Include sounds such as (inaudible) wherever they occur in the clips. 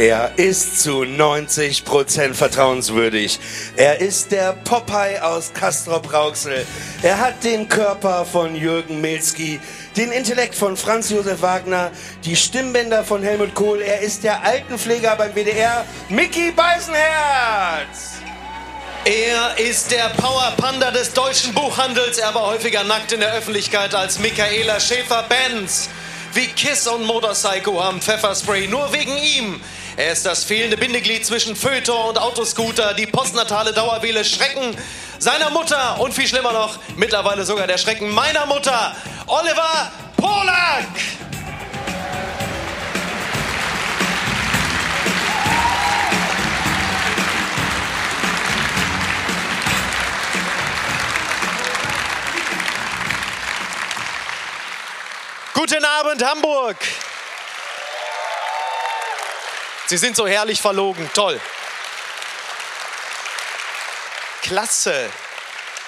Er ist zu 90% vertrauenswürdig. Er ist der Popeye aus Castrop Rauxel. Er hat den Körper von Jürgen Milski, den Intellekt von Franz Josef Wagner, die Stimmbänder von Helmut Kohl. Er ist der Altenpfleger beim WDR, Mickey Beisenherz. Er ist der Power Panda des deutschen Buchhandels. Er war häufiger nackt in der Öffentlichkeit als Michaela Schäfer-Benz. Wie Kiss und Motorcycle am Pfefferspray, nur wegen ihm. Er ist das fehlende Bindeglied zwischen Föter und Autoscooter, die postnatale Dauerwelle Schrecken seiner Mutter und viel schlimmer noch, mittlerweile sogar der Schrecken meiner Mutter, Oliver Polak. Guten Abend, Hamburg. Sie sind so herrlich verlogen. Toll. Klasse.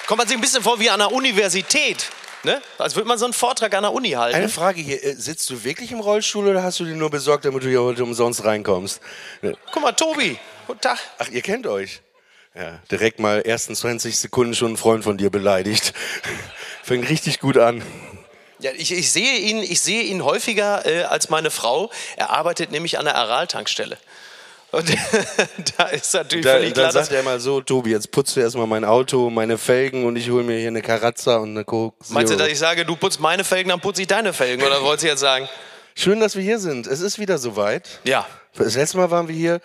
Kommt man sich ein bisschen vor wie an einer Universität. Ne? Als würde man so einen Vortrag an der Uni halten. Eine Frage hier, äh, sitzt du wirklich im Rollstuhl oder hast du den nur besorgt, damit du hier heute umsonst reinkommst? Ne. Guck mal, Tobi. Guten Tag. Ach, ihr kennt euch. Ja, direkt mal ersten 20 Sekunden schon einen Freund von dir beleidigt. (laughs) Fängt richtig gut an. Ja, ich, ich, sehe ihn, ich sehe ihn häufiger äh, als meine Frau. Er arbeitet nämlich an der Aral-Tankstelle. Und (laughs) da ist natürlich da, völlig klar, Dann sagt er mal so, Tobi, jetzt putzt du erstmal mein Auto, meine Felgen und ich hole mir hier eine Karazza und eine Coke. Meinst du, dass ich sage, du putzt meine Felgen, dann putze ich deine Felgen? Oder wolltest du jetzt sagen? Schön, dass wir hier sind. Es ist wieder soweit. Ja. Das letzte Mal waren wir hier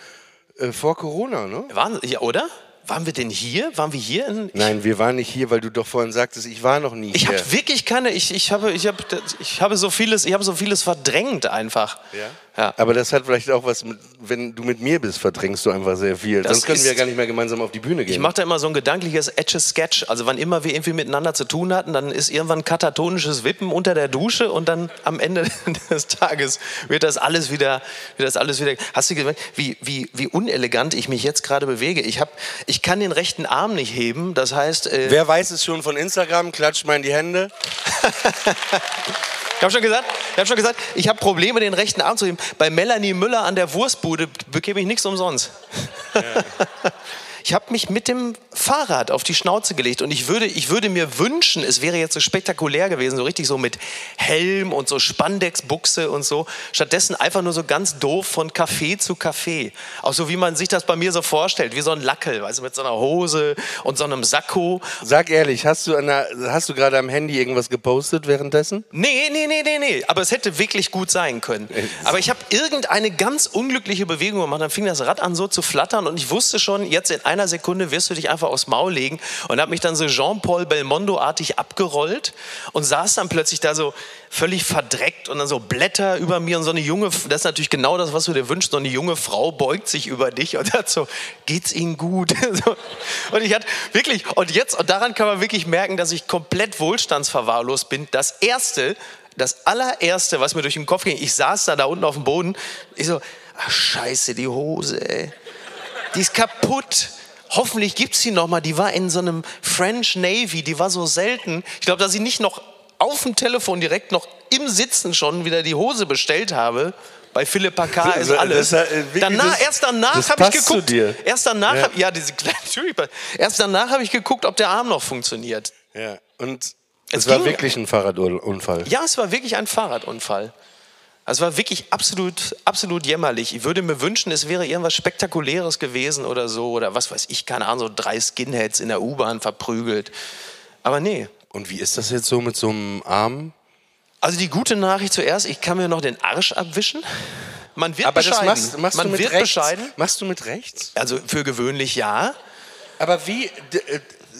äh, vor Corona, ne? Waren, ja, oder? Waren wir denn hier? Waren wir hier? In, Nein, wir waren nicht hier, weil du doch vorhin sagtest, ich war noch nie ich hier. Ich habe wirklich keine, ich, ich, habe, ich, habe, ich, habe so vieles, ich habe so vieles verdrängt einfach. Ja? Ja. Aber das hat vielleicht auch was, mit, wenn du mit mir bist, verdrängst du einfach sehr viel. Das Sonst können wir ja gar nicht mehr gemeinsam auf die Bühne gehen. Ich mache da immer so ein gedankliches Etches-Sketch. Also wann immer wir irgendwie miteinander zu tun hatten, dann ist irgendwann katatonisches Wippen unter der Dusche und dann am Ende (laughs) des Tages wird das alles wieder, wird das alles wieder. Hast du gemerkt, wie, wie, wie unelegant ich mich jetzt gerade bewege? Ich, hab, ich kann den rechten Arm nicht heben, das heißt... Äh Wer weiß es schon von Instagram? Klatscht mal in die Hände. (laughs) Ich habe schon gesagt, ich habe schon gesagt, ich habe Probleme, den rechten Arm zu heben. Bei Melanie Müller an der Wurstbude bekäme ich nichts umsonst. Ja. Ich habe mich mit dem Fahrrad auf die Schnauze gelegt und ich würde, ich würde mir wünschen, es wäre jetzt so spektakulär gewesen, so richtig so mit Helm und so Spandexbuchse und so. Stattdessen einfach nur so ganz doof von Café zu Café. Auch so wie man sich das bei mir so vorstellt, wie so ein Lackel, weißt du, mit so einer Hose und so einem Sakko. Sag ehrlich, hast du, der, hast du gerade am Handy irgendwas gepostet währenddessen? Nee, nee, nee, nee, nee. Aber es hätte wirklich gut sein können. Aber ich habe irgendeine ganz unglückliche Bewegung gemacht, dann fing das Rad an so zu flattern und ich wusste schon, jetzt in einer Sekunde wirst du dich einfach aufs Maul legen und habe mich dann so Jean-Paul Belmondo-artig abgerollt und saß dann plötzlich da so völlig verdreckt und dann so Blätter über mir und so eine junge, das ist natürlich genau das, was du dir wünschst, so eine junge Frau beugt sich über dich und hat so, geht's Ihnen gut? (laughs) und ich hatte wirklich, und jetzt, und daran kann man wirklich merken, dass ich komplett wohlstandsverwahrlost bin. Das erste, das allererste, was mir durch den Kopf ging, ich saß da da unten auf dem Boden, ich so, ach, scheiße, die Hose, ey. Die ist kaputt. Hoffentlich gibt es sie noch mal. Die war in so einem French Navy, die war so selten. Ich glaube, dass ich nicht noch auf dem Telefon direkt noch im Sitzen schon wieder die Hose bestellt habe. Bei Philipp K. ist alles. Das, das, danach, das, erst danach habe ich geguckt. Erst danach, ja, hab, ja diese (laughs) natürlich. Erst danach habe ich geguckt, ob der Arm noch funktioniert. Ja, und es, es war wirklich ein Fahrradunfall. Ja, es war wirklich ein Fahrradunfall. Also war wirklich absolut, absolut jämmerlich. Ich würde mir wünschen, es wäre irgendwas Spektakuläres gewesen oder so. Oder was weiß ich, keine Ahnung, so drei Skinheads in der U-Bahn verprügelt. Aber nee. Und wie ist das jetzt so mit so einem Arm? Also die gute Nachricht zuerst, ich kann mir noch den Arsch abwischen. Man wird Aber bescheiden. das machst, machst Man du mit wird rechts? bescheiden. Machst du mit rechts? Also für gewöhnlich ja. Aber wie,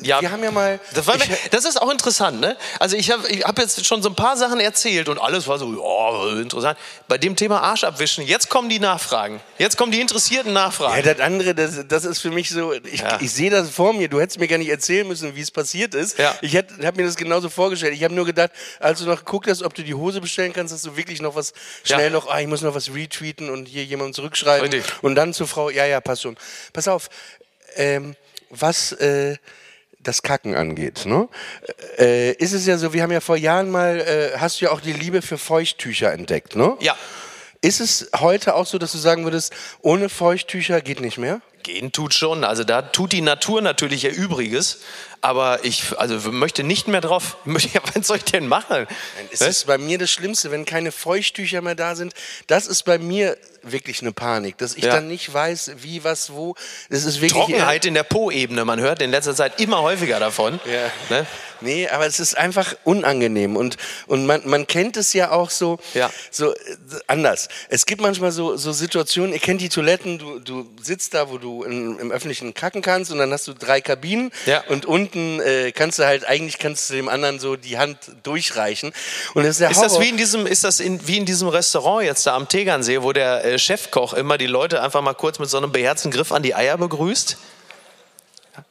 Ja. wir haben ja mal. Das, war, das ist auch interessant, ne? Also ich habe ich hab jetzt schon so ein paar Sachen erzählt und alles war so, ja, interessant. Bei dem Thema Arsch abwischen, jetzt kommen die Nachfragen. Jetzt kommen die interessierten ja, Nachfragen. das andere, das, das ist für mich so, ich, Ja. ich sehe das vor mir. Du hättest mir gar nicht erzählen müssen, wie es passiert ist. Ja. Ich habe mir das genauso vorgestellt. Ich habe nur gedacht, als du noch geguckt hast, ob du die Hose bestellen kannst, dass du wirklich noch was schnell Ja. noch, ah, ich muss noch was retweeten und hier jemandem zurückschreiben. Richtig. Und dann zur Frau, ja, ja, passt schon. Pass auf, ähm, was äh, das Kacken angeht, ne? Äh, ist es ja so, wir haben ja vor Jahren mal, äh, hast du ja auch die Liebe für Feuchttücher entdeckt, ne? Ja. Ist es heute auch so, dass du sagen würdest, ohne Feuchttücher geht nicht mehr? Gehen tut schon. Also da tut die Natur natürlich ihr Übriges. Aber ich also möchte nicht mehr drauf. (laughs) Ja, was soll ich denn machen? Es ist bei mir das Schlimmste, wenn keine Feuchttücher mehr da sind. Das ist bei mir wirklich eine Panik, dass ich Ja. dann nicht weiß, wie, was, wo. Das ist wirklich Trockenheit in der Po-Ebene. Man hört in letzter Zeit immer häufiger davon. Ja. Ne? Nee, aber es ist einfach unangenehm und, und man, man kennt es ja auch so, Ja. so äh, anders. Es gibt manchmal so, so Situationen, ihr kennt die Toiletten, du, du sitzt da, wo du in, im Öffentlichen kacken kannst und dann hast du drei Kabinen Ja. und unten äh, kannst du halt, eigentlich kannst du dem anderen so die Hand durchreichen und das ist der Ist das wie in diesem, ist das in, wie in diesem Restaurant jetzt da am Tegernsee, wo der äh, Chefkoch immer die Leute einfach mal kurz mit so einem beherzten Griff an die Eier begrüßt?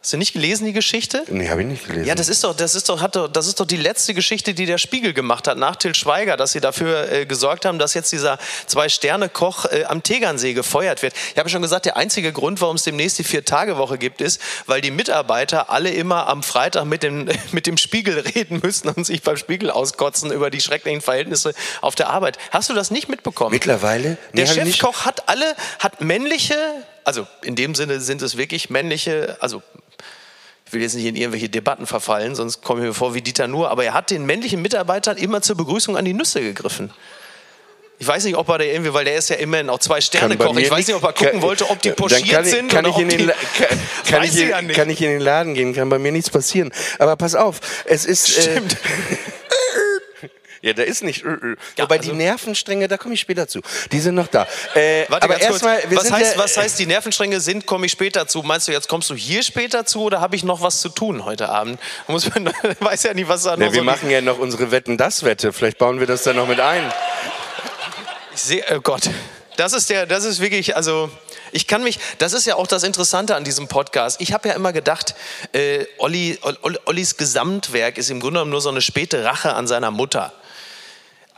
Hast du nicht gelesen, die Geschichte? Nee, habe ich nicht gelesen. Ja, das ist doch, das ist doch, hat doch, das ist doch die letzte Geschichte, die der Spiegel gemacht hat nach Till Schweiger, dass sie dafür äh, gesorgt haben, dass jetzt dieser Zwei-Sterne-Koch äh, am Tegernsee gefeuert wird. Ich habe schon gesagt, der einzige Grund, warum es demnächst die Vier-Tage-Woche gibt, ist, weil die Mitarbeiter alle immer am Freitag mit dem, (laughs) mit dem Spiegel reden müssen und sich beim Spiegel auskotzen über die schrecklichen Verhältnisse auf der Arbeit. Hast du das nicht mitbekommen? Mittlerweile? Nee, Der. Chefkoch hat alle, hat männliche, also in dem Sinne sind es wirklich männliche, also ich will jetzt nicht in irgendwelche Debatten verfallen, sonst komme ich mir vor wie Dieter Nuhr, aber er hat den männlichen Mitarbeitern immer zur Begrüßung an die Nüsse gegriffen. Ich weiß nicht, ob er da irgendwie, weil der ist ja immerhin auch zwei Sterne Kann Koch. Ich weiß nicht, ob er kann- gucken wollte, ob die pochiert kann sind kann oder ich in ob den die, (laughs) kann, kann, ich ja kann ich in den Laden gehen, kann bei mir nichts passieren. Aber pass auf, es ist. Stimmt. Äh, (laughs) ja, da ist nicht. Äh, äh. Ja, Wobei also- die Nervenstränge, da komme ich später zu. Die sind noch da. Äh, Warte aber erstmal, was heißt, was heißt, die Nervenstränge sind, komme ich später zu. Meinst du, jetzt kommst du hier später zu oder habe ich noch was zu tun heute Abend? (laughs) Muss man, (laughs) weiß ja nicht, was da noch Ja, wir so machen ja noch unsere Wetten-Das-Wette. Vielleicht bauen wir das dann noch mit ein. Ich sehe, oh Gott, das ist der, das ist wirklich, also ich kann mich, das ist ja auch das Interessante an diesem Podcast. Ich habe ja immer gedacht, äh, Olli, Ollis Gesamtwerk ist im Grunde genommen nur so eine späte Rache an seiner Mutter.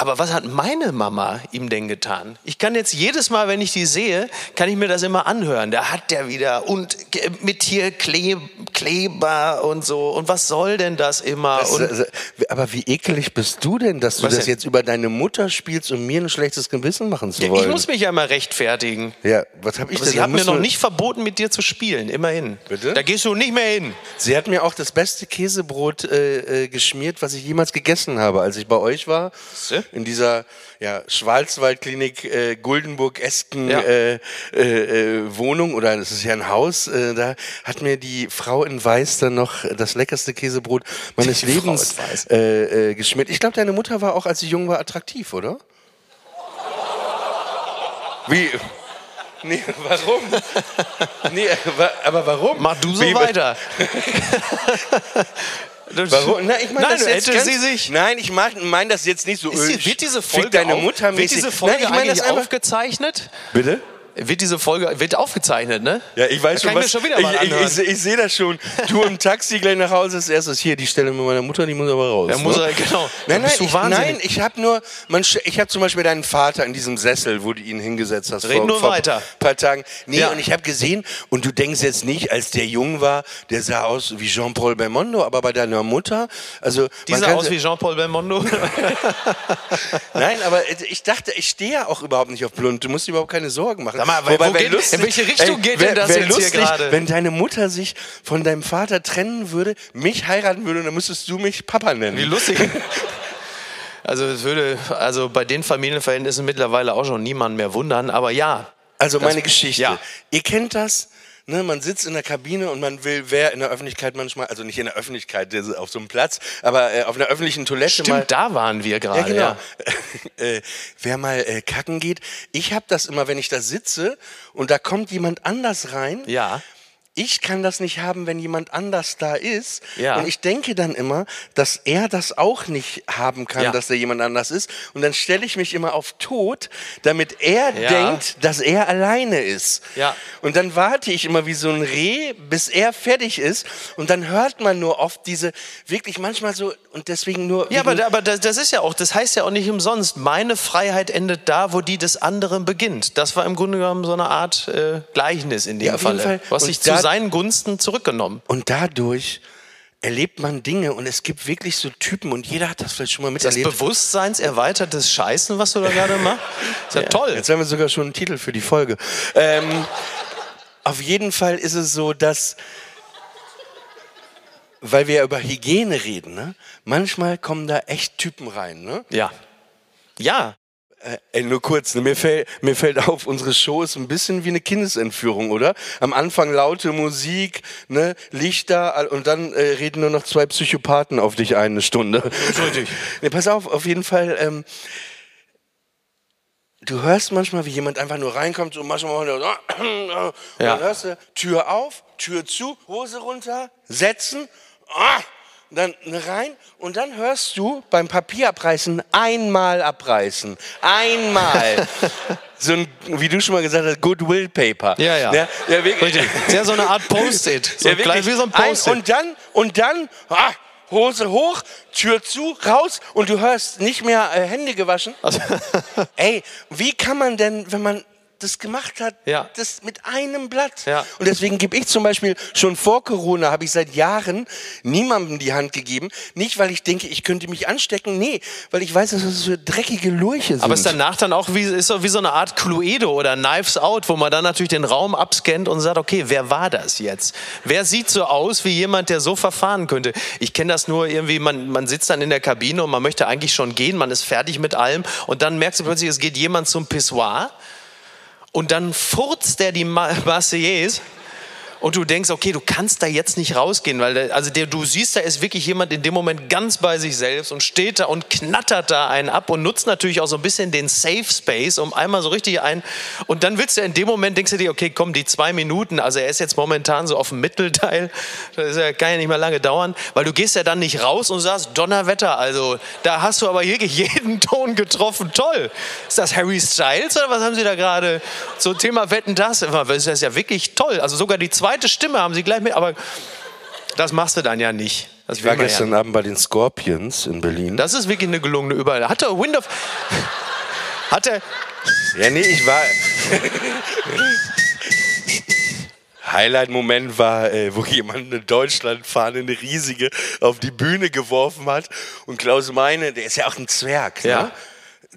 Aber was hat meine Mama ihm denn getan? Ich kann jetzt jedes Mal, wenn ich die sehe, kann ich mir das immer anhören. Da hat der wieder und mit hier Kle Kleber und so. Und was soll denn das immer? Das, äh, aber wie ekelig bist du denn, dass du Was das denn? jetzt über deine Mutter spielst, um mir ein schlechtes Gewissen machen zu ich wollen? muss mich ja immer rechtfertigen. ja, was habe ich Aber denn? sie hat mir noch nicht verboten, mit dir zu spielen, immerhin. Bitte? Da gehst du nicht mehr hin. Sie hat mir auch das beste Käsebrot äh, äh, geschmiert, was ich jemals gegessen habe, als ich bei euch war. Siehste? In dieser ja, Schwarzwaldklinik äh, Guldenburg-esken Ja. äh, äh, äh, Wohnung oder das ist ja ein Haus. Äh, da hat mir die Frau in Weiß dann noch das leckerste Käsebrot meines Die Lebens äh, geschmiert. Ich glaube, deine Mutter war auch, als sie jung war, attraktiv, oder? Wie? Nee, warum? (laughs) nee, aber warum? Mach du so Wie- weiter. (laughs) (laughs) Warum? Na, ich meine Nein, das jetzt hätte ganz, sie sich. Nein, ich meine mein das jetzt nicht so. Ist wird diese Folge, deine auf- Mutter wird diese Folge Nein, ich eigentlich das einfach. aufgezeichnet? Bitte? Wird diese Folge wird aufgezeichnet, ne? Ja, ich weiß Da schon, kann ich was. mir schon wieder mal ich ich, ich, ich sehe das schon. Du im Taxi gleich nach Hause als erstes hier die Stelle mit meiner Mutter, die muss aber raus. Ja, muss ne? er, genau. Nein, nein, ich, nein, ich habe nur, man, ich habe zum Beispiel deinen Vater in diesem Sessel, wo du ihn hingesetzt hast. Red vor, nur vor weiter. ein paar Tagen. Nee, Ja. und ich habe gesehen, und du denkst jetzt nicht, als der jung war, der sah aus wie Jean-Paul Belmondo, aber bei deiner Mutter, also Die sah aus wie Jean-Paul Belmondo. (laughs) Nein, aber ich dachte, ich stehe ja auch überhaupt nicht auf blond. Du musst dir überhaupt keine Sorgen machen. Mal, wo wär geht- in welche Richtung geht denn das wär jetzt hier lustig, gerade? Wenn deine Mutter sich von deinem Vater trennen würde, mich heiraten würde, dann müsstest du mich Papa nennen. Wie lustig. (laughs) Also es würde also bei den Familienverhältnissen mittlerweile auch schon niemand mehr wundern, aber ja. Also meine Geschichte. ja. Ihr kennt das. Ne, man sitzt in der Kabine und man will, wer in der Öffentlichkeit manchmal, also nicht in der Öffentlichkeit, auf so einem Platz, aber äh, auf einer öffentlichen Toilette mal. Stimmt, da waren wir gerade. Ja, genau. Ja, (laughs) äh, wer mal äh, kacken geht. Ich habe das immer, wenn ich da sitze und da kommt jemand anders rein. ja. Ich kann das nicht haben, wenn jemand anders da ist. Ja. Und ich denke dann immer, dass er das auch nicht haben kann, Ja. dass da jemand anders ist. Und dann stelle ich mich immer auf tot, damit er Ja. denkt, dass er alleine ist. Ja. Und dann warte ich immer wie so ein Reh, bis er fertig ist. Und dann hört man nur oft diese, wirklich manchmal so, und deswegen nur. Ja, aber, aber das ist ja auch, das heißt ja auch nicht umsonst, meine Freiheit endet da, wo die des anderen beginnt. Das war im Grunde genommen so eine Art äh, Gleichnis in dem Ja, auf jeden Falle. Fall. Hast Und dich da- zu seinen Gunsten zurückgenommen. Und dadurch erlebt man Dinge und es gibt wirklich so Typen und jeder hat das vielleicht schon mal Das miterlebt. bewusstseinserweitertes Scheißen, was du da gerade (laughs) machst, ist ja, toll. Jetzt haben wir sogar schon einen Titel für die Folge. Ähm, auf jeden Fall ist es so, dass, weil wir ja über Hygiene reden, ne? manchmal kommen da echt Typen rein. Ne? Ja. Ja. Äh, ey, nur kurz, ne? mir, fällt, mir fällt auf, unsere Show ist ein bisschen wie eine Kindesentführung, oder? Am Anfang laute Musik, ne? Lichter und dann äh, reden nur noch zwei Psychopathen auf dich ein, eine Stunde. Richtig. (laughs) Nee, pass auf, auf jeden Fall. Ähm, du hörst manchmal, wie jemand einfach nur reinkommt, so manchmal so, (clears throat) und dann hörst du Tür auf, Tür zu, Hose runter, setzen, ah, dann rein und dann hörst du beim Papierabreißen einmal abreißen. Einmal. (laughs) so ein, wie du schon mal gesagt hast, Goodwill Paper. Ja, ja. ja, ja wirklich. Richtig. Ist ja so eine Art Post-it. (laughs) So Ja, wirklich. wie so ein Ein- Post-it. Und dann, und dann, ah, Hose hoch, Tür zu, raus und du hörst nicht mehr äh, Hände gewaschen. Also, (laughs) Ey, wie kann man denn, wenn man das gemacht hat, Ja. das mit einem Blatt? Ja. Und deswegen gebe ich zum Beispiel schon vor Corona, habe ich seit Jahren niemandem die Hand gegeben. Nicht, weil ich denke, ich könnte mich anstecken, nee, weil ich weiß, dass das so dreckige Lurche sind. Aber ist danach dann auch wie, ist so wie so eine Art Cluedo oder Knives Out, wo man dann natürlich den Raum abscannt und sagt, okay, wer war das jetzt? Wer sieht so aus wie jemand, der so verfahren könnte? Ich kenne das nur irgendwie, man, man sitzt dann in der Kabine und man möchte eigentlich schon gehen, man ist fertig mit allem und dann merkst du plötzlich, es geht jemand zum Pissoir und dann furzt der die Ma- Marseillaise und du denkst, okay, du kannst da jetzt nicht rausgehen, weil der, also der, du siehst, da ist wirklich jemand in dem Moment ganz bei sich selbst und steht da und knattert da einen ab und nutzt natürlich auch so ein bisschen den Safe Space, um einmal so richtig ein und dann willst du in dem Moment denkst du dir, okay, komm, die zwei Minuten, also er ist jetzt momentan so auf dem Mittelteil, das kann ja nicht mehr lange dauern, weil du gehst ja dann nicht raus und sagst, Donnerwetter, also da hast du aber wirklich (laughs) jeden Ton getroffen, toll. Ist das Harry Styles oder was haben sie da gerade? So Thema Wetten, das, das ist ja wirklich toll, also sogar die zweite Stimme haben sie gleich mit, aber das machst du dann ja nicht. Das ich war gestern ja. Abend bei den Scorpions in Berlin. Das ist wirklich eine gelungene Überall. Hat er Wind of... Hat er... Ja, nee, ich war. Highlight-Moment war, äh, wo jemand eine Deutschlandfahne, eine riesige, auf die Bühne geworfen hat. Und Klaus Meine, der ist ja auch ein Zwerg. Ja. Ne?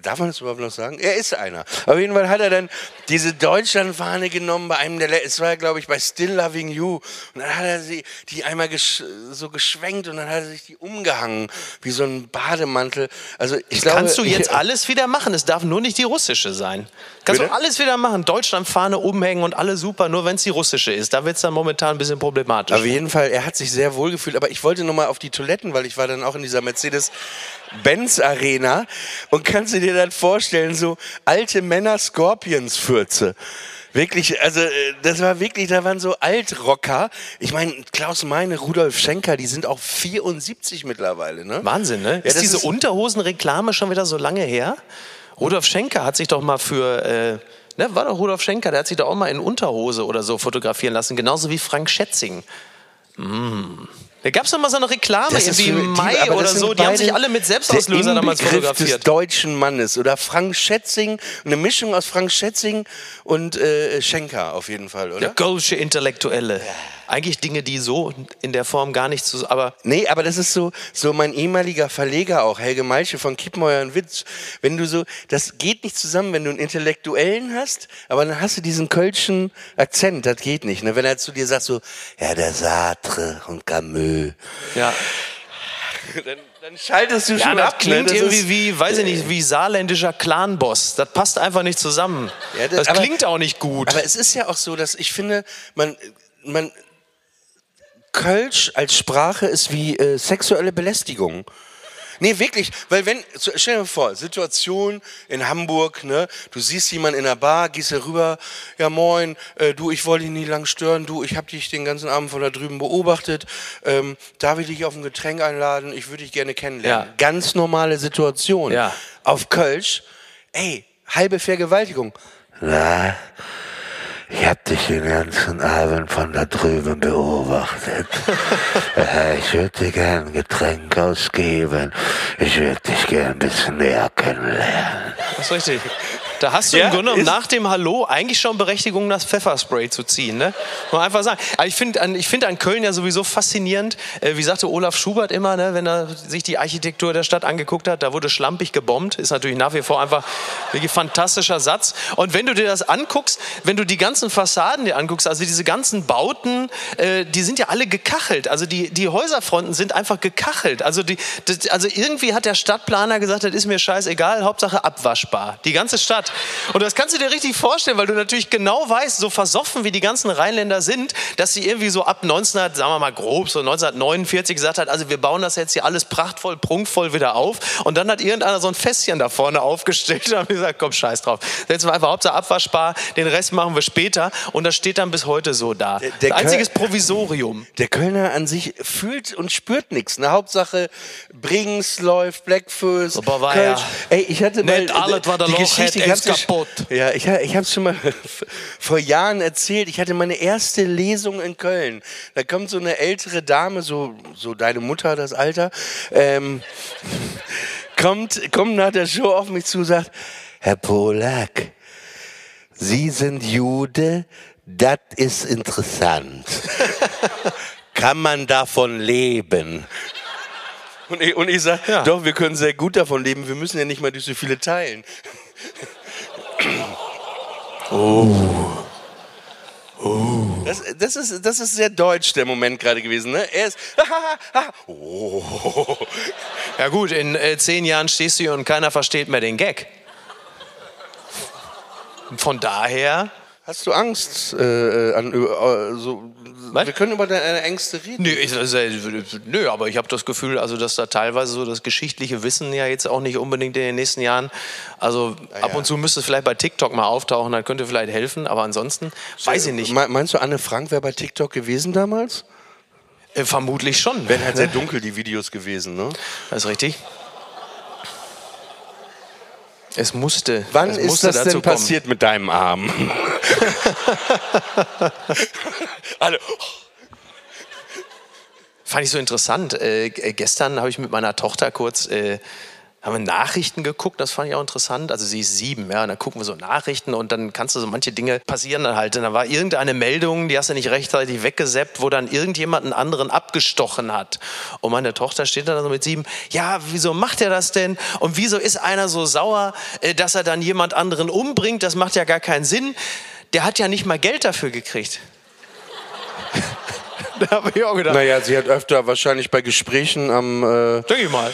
Darf man das überhaupt noch sagen? Er ist einer. Auf jeden Fall hat er dann diese Deutschlandfahne genommen bei einem der, es war glaube ich bei Still Loving You. Und dann hat er sie, die einmal gesch so geschwenkt und dann hat er sich die umgehangen, wie so ein Bademantel. Also ich glaube, Kannst du jetzt ich, (laughs) alles wieder machen. Es darf nur nicht die russische sein. Kannst Bitte? du alles wieder machen. Deutschlandfahne umhängen und alles super, nur wenn es die russische ist. Da wird es dann momentan ein bisschen problematisch. Auf jeden Fall, er hat sich sehr wohl gefühlt. Aber ich wollte noch mal auf die Toiletten, weil ich war dann auch in dieser Mercedes-Benz-Arena. Und kannst du dir dann vorstellen, so alte Männer Scorpions-Fürze. Wirklich, also äh, das war wirklich, da waren so Altrocker. Ich meine, Klaus Meine, Rudolf Schenker, die sind auch 74 mittlerweile, ne? Wahnsinn, ne? ist das diese ist- Unterhosenreklame schon wieder so lange her? Rudolf Schenker hat sich doch mal für, äh, ne, war doch Rudolf Schenker, der hat sich doch auch mal in Unterhose oder so fotografieren lassen, genauso wie Frank Schätzing. Mm. Da gab es doch mal so eine Reklame, Das irgendwie im die- Mai aber oder so, die haben sich alle mit Selbstauslöser damals Inbegriff des fotografiert. deutschen Mannes. Oder Frank Schätzing, eine Mischung aus Frank Schätzing und äh, Schenker auf jeden Fall, oder? Der Gölsche Intellektuelle. Eigentlich Dinge, die so in der Form gar nicht zu. Aber Nee, aber das ist so, so mein ehemaliger Verleger auch, Helge Meilche von Kiepmeuer und Witz. Wenn du so, das geht nicht zusammen, wenn du einen Intellektuellen hast, aber dann hast du diesen kölschen Akzent, das geht nicht. Ne? Wenn er zu dir sagt so, ja, der Sartre und Camus, ja, (laughs) dann, dann schaltest du ja schon das ab. klingt ne? Das irgendwie wie, weiß ich nicht, wie saarländischer Clanboss. Das passt einfach nicht zusammen. Ja, das aber- klingt auch nicht gut. Aber es ist ja auch so, dass ich finde, man, man, Kölsch als Sprache ist wie äh, sexuelle Belästigung. Nee, wirklich, weil wenn, stell dir vor, Situation in Hamburg, ne, du siehst jemanden in der Bar, gehst da rüber, ja moin, äh, du, ich wollte dich nie lang stören, du, ich habe dich den ganzen Abend von da drüben beobachtet, ähm, darf ich dich auf ein Getränk einladen, ich würde dich gerne kennenlernen. Ja. Ganz normale Situation. Ja. Auf Kölsch, ey, halbe Vergewaltigung. Na, ich hab dich den ganzen Abend von da drüben beobachtet. (laughs) Äh, ich würde dir gern ein Getränk ausgeben. Ich würde dich gern ein bisschen näher kennenlernen. Das ist richtig. Da hast du Ja, im Grunde genommen nach dem Hallo eigentlich schon Berechtigung, das Pfefferspray zu ziehen. Ne? Muss man einfach sagen. Aber ich finde an, ich find an Köln ja sowieso faszinierend. Äh, wie sagte Olaf Schubert immer, ne, wenn er sich die Architektur der Stadt angeguckt hat, da wurde schlampig gebombt. Ist natürlich nach wie vor einfach wirklich fantastischer Satz. Und wenn du dir das anguckst, wenn du die ganzen Fassaden dir anguckst, also diese ganzen Bauten, äh, die sind ja alle gekachelt. Also die, die Häuserfronten sind einfach gekachelt. Also, die, das, also irgendwie hat der Stadtplaner gesagt, das ist mir scheißegal, Hauptsache abwaschbar. Die ganze Stadt. Und das kannst du dir richtig vorstellen, weil du natürlich genau weißt, so versoffen wie die ganzen Rheinländer sind, dass sie irgendwie so ab 1900, sagen wir mal grob, so 1949 gesagt hat, also wir bauen das jetzt hier alles prachtvoll, prunkvoll wieder auf. Und dann hat irgendeiner so ein Fässchen da vorne aufgestellt und haben gesagt, komm, scheiß drauf. Setzen wir einfach Hauptsache abwaschbar, den Rest machen wir später. Und das steht dann bis heute so da. der Einziges Köl- Provisorium. Der Kölner an sich fühlt und spürt nichts. Ne? Hauptsache Brings läuft, war Kölsch. ja Ey, ich hatte mal nicht alles, was der die Loch Geschichte, hat, ist kaputt. Ja, ich, ich habe es schon mal (laughs) vor Jahren erzählt. Ich hatte meine erste Lesung in Köln. Da kommt so eine ältere Dame, so, so deine Mutter, das Alter, ähm, (laughs) kommt, kommt nach der Show auf mich zu und sagt, Herr Polak, Sie sind Jude, das ist interessant. (laughs) kann man davon leben? Und ich, und ich sage, Ja. doch, wir können sehr gut davon leben. Wir müssen ja nicht mal durch so viele teilen. Oh. Das, das, ist, das ist sehr deutsch, der Moment gerade gewesen. Ne? Er ist. (laughs) oh. Ja gut, in äh, zehn Jahren stehst du hier und keiner versteht mehr den Gag. Von daher, Hast du Angst? Äh, an, äh, so, Was? wir können über deine Ängste reden. nö, ich, also, äh, nö aber ich habe das Gefühl, also dass da teilweise so das geschichtliche Wissen ja jetzt auch nicht unbedingt in den nächsten Jahren, also ab und zu müsste es vielleicht bei TikTok mal auftauchen, dann könnte vielleicht helfen, aber ansonsten weiß ich nicht. Me- Meinst du, Anne Frank wäre bei TikTok gewesen damals? Äh, vermutlich schon. Wären halt sehr dunkel die Videos gewesen, ne? Das ist richtig. Es musste. Wann es ist musste das dazu denn kommen. passiert mit deinem Arm? (laughs) Alle. Fand ich so interessant. Äh, g- gestern habe ich mit meiner Tochter kurz äh, haben wir Nachrichten geguckt, das fand ich auch interessant. Also sie ist sieben, ja, und dann gucken wir so Nachrichten und dann kannst du so manche Dinge passieren dann halt. Und da war irgendeine Meldung, die hast du nicht rechtzeitig weggeseppt, wo dann irgendjemand einen anderen abgestochen hat. Und meine Tochter steht dann so mit sieben, ja, wieso macht er das denn? Und wieso ist einer so sauer, äh, dass er dann jemand anderen umbringt? Das macht ja gar keinen Sinn. Der hat ja nicht mal Geld dafür gekriegt. (laughs) da habe ich auch gedacht, Naja, sie hat öfter wahrscheinlich bei Gesprächen am äh, denke ich mal.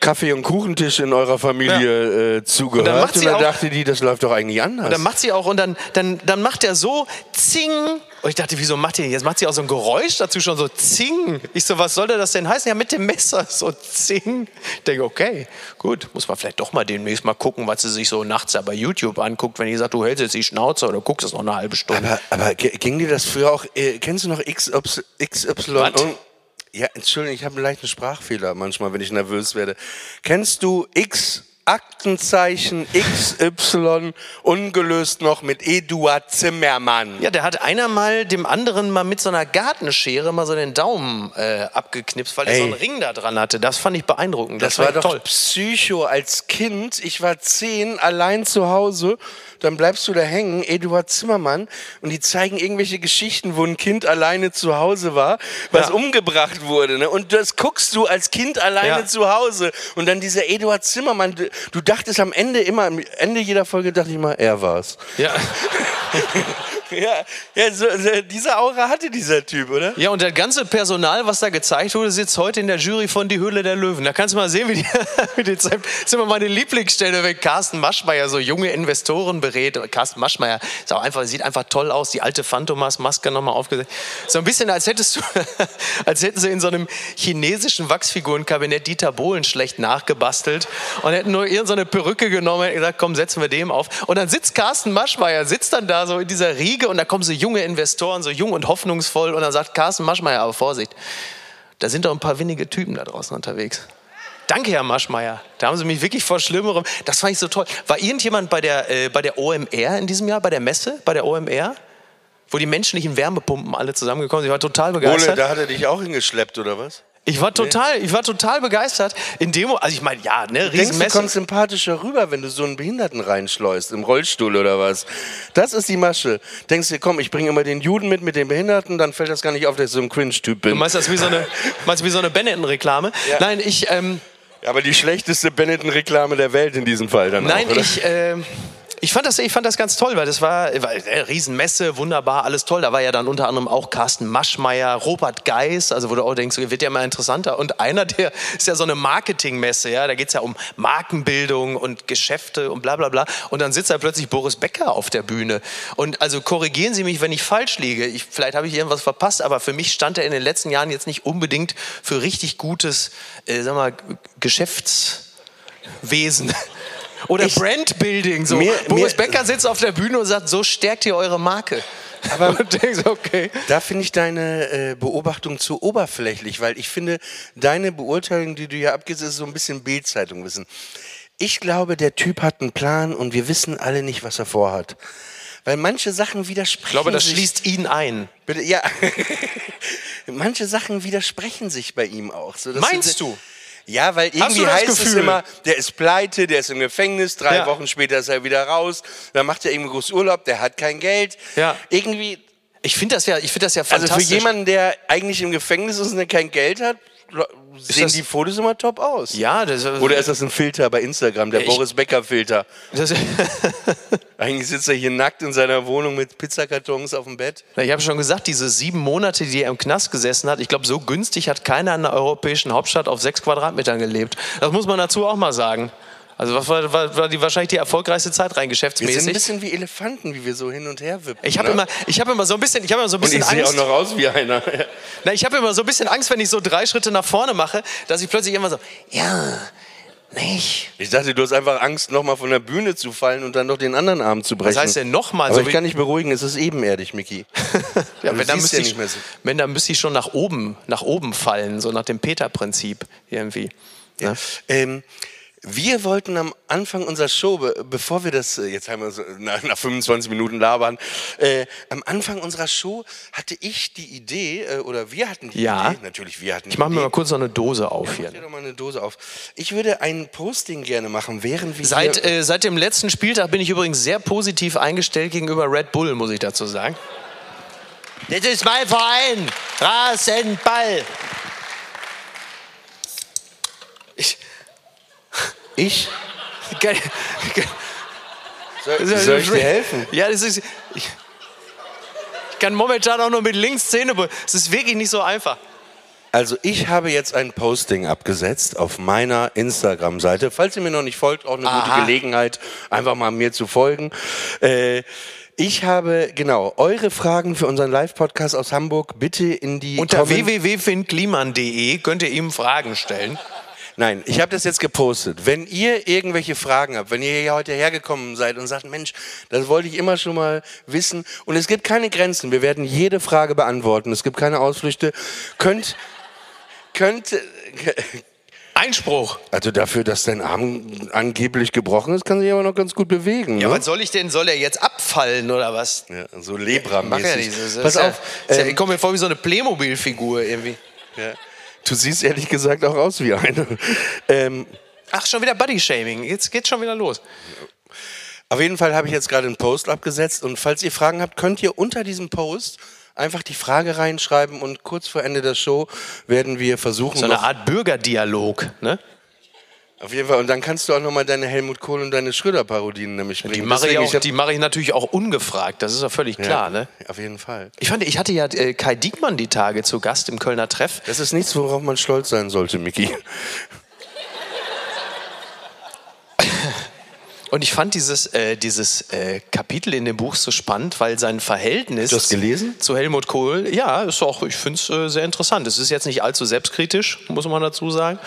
Kaffee- und Kuchentisch in eurer Familie äh, zugehört. Und dann macht Und sie dann auch- dachte die, das läuft doch eigentlich anders. Und dann macht sie auch, und dann, dann, dann macht er so, zing. Und ich dachte, wieso macht ihr Jetzt macht sie auch so ein Geräusch dazu schon so, zing. Ich so, was soll das denn heißen? Ja, mit dem Messer, so, zing. Ich denke, okay, gut, muss man vielleicht doch mal demnächst mal gucken, was sie sich so nachts da bei YouTube anguckt, wenn die sagt, du hältst jetzt die Schnauze oder guckst es noch eine halbe Stunde. aber, aber ging dir das früher auch, äh, kennst du noch XY? XY und- Ja, Entschuldigung, ich habe einen leichten Sprachfehler manchmal, wenn ich nervös werde. Kennst du X Aktenzeichen XY ungelöst noch mit Eduard Zimmermann? Ja, der hat einer mal dem anderen mal mit so einer Gartenschere mal so den Daumen äh, abgeknipst, weil er so einen Ring da dran hatte. Das fand ich beeindruckend. Das, fand war doch toll. Psycho als Kind. Ich war zehn, allein zu Hause. Dann bleibst du da hängen, Eduard Zimmermann, und die zeigen irgendwelche Geschichten, wo ein Kind alleine zu Hause war, was Ja. umgebracht wurde. Ne? Und das guckst du als Kind alleine Ja. zu Hause. Und dann dieser Eduard Zimmermann, du, du dachtest am Ende immer, am Ende jeder Folge dachte ich immer, er war's. Ja. (laughs) (laughs) Ja, ja so, diese Aura hatte dieser Typ, oder? Ja, und das ganze Personal, was da gezeigt wurde, sitzt heute in der Jury von Die Höhle der Löwen. Da kannst du mal sehen, wie die, (laughs) wie die Das ist immer meine Lieblingsstelle, wenn Carsten Maschmeyer so junge Investoren berät. Carsten Maschmeyer ist auch einfach, sieht einfach toll aus, die alte Phantomas-Maske nochmal aufgesetzt. So ein bisschen, als hättest du, (laughs) als hätten sie in so einem chinesischen Wachsfigurenkabinett Dieter Bohlen schlecht nachgebastelt und hätten nur irgendeine Perücke genommen und gesagt, komm, setzen wir dem auf. Und dann sitzt Carsten Maschmeyer, sitzt dann da so in dieser Riege und da kommen so junge Investoren, so jung und hoffnungsvoll und dann sagt Carsten Maschmeyer, aber Vorsicht, da sind doch ein paar wenige Typen da draußen unterwegs. Danke, Herr Maschmeyer. Da haben Sie mich wirklich vor Schlimmerem. Das fand ich so toll. War irgendjemand bei der, äh, bei der OMR in diesem Jahr, bei der Messe, bei der OMR? Wo die menschlichen Wärmepumpen alle zusammengekommen sind. Ich war total begeistert. Ole, da hat er dich auch hingeschleppt, oder was? Ich war total, ich war total begeistert. In Demo, also ich meine, ja, ne, Du denkst, du kommst sympathischer rüber, wenn du so einen Behinderten reinschleust, im Rollstuhl oder was. Das ist die Masche. Denkst du, komm, ich bringe immer den Juden mit, mit den Behinderten, dann fällt das gar nicht auf, dass ich so ein Cringe-Typ bin. Du meinst das wie so eine, meinst wie so eine Benetton-Reklame? Ja. Nein, ich, ähm, Ja, aber die schlechteste Benetton-Reklame der Welt in diesem Fall dann Nein, auch, ich, äh, ich, fand das, ich fand das ganz toll, weil das war, war eine Riesenmesse, wunderbar, alles toll. Da war ja dann unter anderem auch Carsten Maschmeyer, Robert Geis, also wo du auch denkst, wird ja immer interessanter. Und einer, der (laughs) ist ja so eine Marketingmesse, ja, da geht's ja um Markenbildung und Geschäfte und bla bla bla. Und dann sitzt da plötzlich Boris Becker auf der Bühne. Und also korrigieren Sie mich, wenn ich falsch liege. Ich, vielleicht habe ich irgendwas verpasst, aber für mich stand er in den letzten Jahren jetzt nicht unbedingt für richtig gutes, äh, sag mal, Geschäftswesen. Oder Ich- Brandbuilding. So. Mir- Boris mir- Becker sitzt auf der Bühne und sagt, so stärkt ihr eure Marke. Aber (laughs) denkst, okay. Da finde ich deine äh, Beobachtung zu oberflächlich, weil ich finde, deine Beurteilung, die du hier abgibst, ist so ein bisschen Bildzeitung wissen. Ich glaube, der Typ hat einen Plan und wir wissen alle nicht, was er vorhat. Weil manche Sachen widersprechen Ich glaube, das sich. schließt ihn ein. Bitte, ja. (laughs) manche Sachen widersprechen sich bei ihm auch. So, Meinst du? Ja, weil irgendwie heißt es Gefühl? immer, der ist pleite, der ist im Gefängnis, drei Ja. Wochen später ist er wieder raus, dann macht er irgendwie groß Urlaub, der hat kein Geld. Ja. Irgendwie, Ich finde das ja, ich finde das ja also fantastisch. für jemanden, der eigentlich im Gefängnis ist und der kein Geld hat, sehen das- die Fotos immer top aus. ja, das, Oder ist das ein Filter bei Instagram, der Ich- Boris Becker Filter? das, (laughs) Eigentlich sitzt er hier nackt in seiner Wohnung mit Pizzakartons auf dem Bett. ich habe schon gesagt, diese sieben Monate, die er im Knast gesessen hat, ich glaube, so günstig hat keiner in der europäischen Hauptstadt auf sechs Quadratmetern gelebt. Das muss man dazu auch mal sagen. Also was war, war, war die wahrscheinlich die erfolgreiche Zeit rein Wir sind ein geschäftsmäßig? bisschen wie Elefanten, wie wir so hin und her wippen. Ich habe ne? immer, ich habe immer so ein bisschen, ich habe immer so ein und bisschen ich sehe auch Angst. noch aus wie einer. (laughs) Na, ich habe immer so ein bisschen Angst, wenn ich so drei Schritte nach vorne mache, dass ich plötzlich immer so, ja, nicht. Ich dachte, du hast einfach Angst, nochmal von der Bühne zu fallen und dann noch den anderen Arm zu brechen. Was heißt denn nochmal? Aber So ich kann dich beruhigen, es ist ebenerdig, Micky. (laughs) Ja, wenn, dann müsste ja ich, so. wenn dann müsste ich schon nach oben, nach oben fallen, so nach dem Peter-Prinzip irgendwie. Ne? Ähm, wir wollten am Anfang unserer Show, be- bevor wir das, äh, jetzt haben wir so nach, nach 25 Minuten labern, äh, am Anfang unserer Show hatte ich die Idee, äh, oder wir hatten die Ja. Idee, natürlich wir hatten Ich mache die mir mal kurz noch eine Dose auf hier. Mach dir doch mal eine Dose auf. Ich würde ein Posting gerne machen, während wir Seit, hier, äh, seit dem letzten Spieltag bin ich übrigens sehr positiv eingestellt gegenüber Red Bull, muss ich dazu sagen. Das ist mein Verein. Rasenball. Ich, ich, soll, soll ich dir helfen? Ja, das ist. Ich, ich kann momentan auch nur mit links Zähne. Es ist wirklich nicht so einfach. Also ich habe jetzt ein Posting abgesetzt auf meiner Instagram-Seite. Falls ihr mir noch nicht folgt, auch eine Aha. gute Gelegenheit, einfach mal mir zu folgen. Äh, ich habe, genau, eure Fragen für unseren Live-Podcast aus Hamburg bitte in die Unter www.findkliman.de könnt ihr ihm Fragen stellen. Nein, ich habe das jetzt gepostet. Wenn ihr irgendwelche Fragen habt, wenn ihr hier heute hergekommen seid und sagt, Mensch, das wollte ich immer schon mal wissen und es gibt keine Grenzen, wir werden jede Frage beantworten, es gibt keine Ausflüchte, könnt, könnt, Einspruch. also dafür, dass dein Arm angeblich gebrochen ist, kann sich aber noch ganz gut bewegen. Ja, ne? was soll ich denn? Soll er jetzt abfallen oder was? ja, so ja Lebra-mäßig. ist Pass ja, auf, ja, ähm, ich komme mir vor wie so eine Playmobil-Figur irgendwie. ja. Du siehst ehrlich gesagt auch aus wie eine. ähm, Ach, schon wieder Body-Shaming. Jetzt geht's schon wieder los. Auf jeden Fall habe ich jetzt gerade einen Post abgesetzt und falls ihr Fragen habt, könnt ihr unter diesem Post einfach die Frage reinschreiben und kurz vor Ende der Show werden wir versuchen, So eine Art Bürgerdialog, ne? Auf jeden Fall. Und dann kannst du auch nochmal deine Helmut Kohl und deine Schröder-Parodien nämlich bringen. Die mache ich, auch- die mache ich natürlich auch ungefragt, das ist ja völlig klar. ja, Ne? Auf jeden Fall. Ich fand, ich hatte ja äh, Kai Diekmann die Tage zu Gast im Kölner Treff. Das ist nichts, worauf man stolz sein sollte, Micky. Und ich fand dieses, äh, dieses äh, Kapitel in dem Buch so spannend, weil sein Verhältnis zu Helmut Kohl, ja, ist auch, ich finde es äh, sehr interessant. Es ist jetzt nicht allzu selbstkritisch, muss man dazu sagen.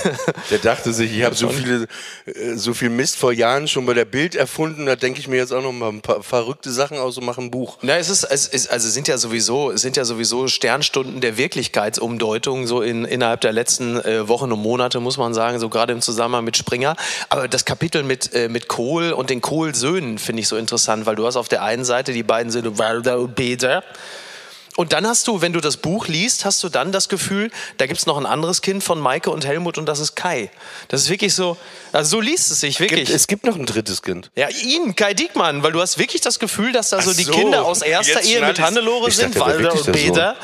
(laughs) Der dachte sich, ich habe so, viele, äh, so viel Mist vor Jahren schon bei der Bild erfunden, da denke ich mir jetzt auch noch mal ein paar verrückte Sachen aus und mache ein Buch. Na, es ist, es ist, also sind ja sowieso, es sind ja sowieso Sternstunden der Wirklichkeitsumdeutung so in, innerhalb der letzten äh, Wochen und Monate, muss man sagen, so gerade im Zusammenhang mit Springer. Aber das Kapitel mit, äh, Kohl und den Kohl-Söhnen finde ich so interessant, weil du hast auf der einen Seite die beiden Söhne Walter und Peter. Und dann hast du, wenn du das Buch liest, hast du dann das Gefühl, da gibt es noch ein anderes Kind von Maike und Helmut und das ist Kai. Das ist wirklich so, also so liest es sich wirklich. Gibt, es gibt noch ein drittes Kind. Ja, ihn, Kai Diekmann, weil du hast wirklich das Gefühl, dass da so, Ach die so, Kinder aus erster Ehe mit. Hannelore sind, dachte, der Walter wirklich und. Peter.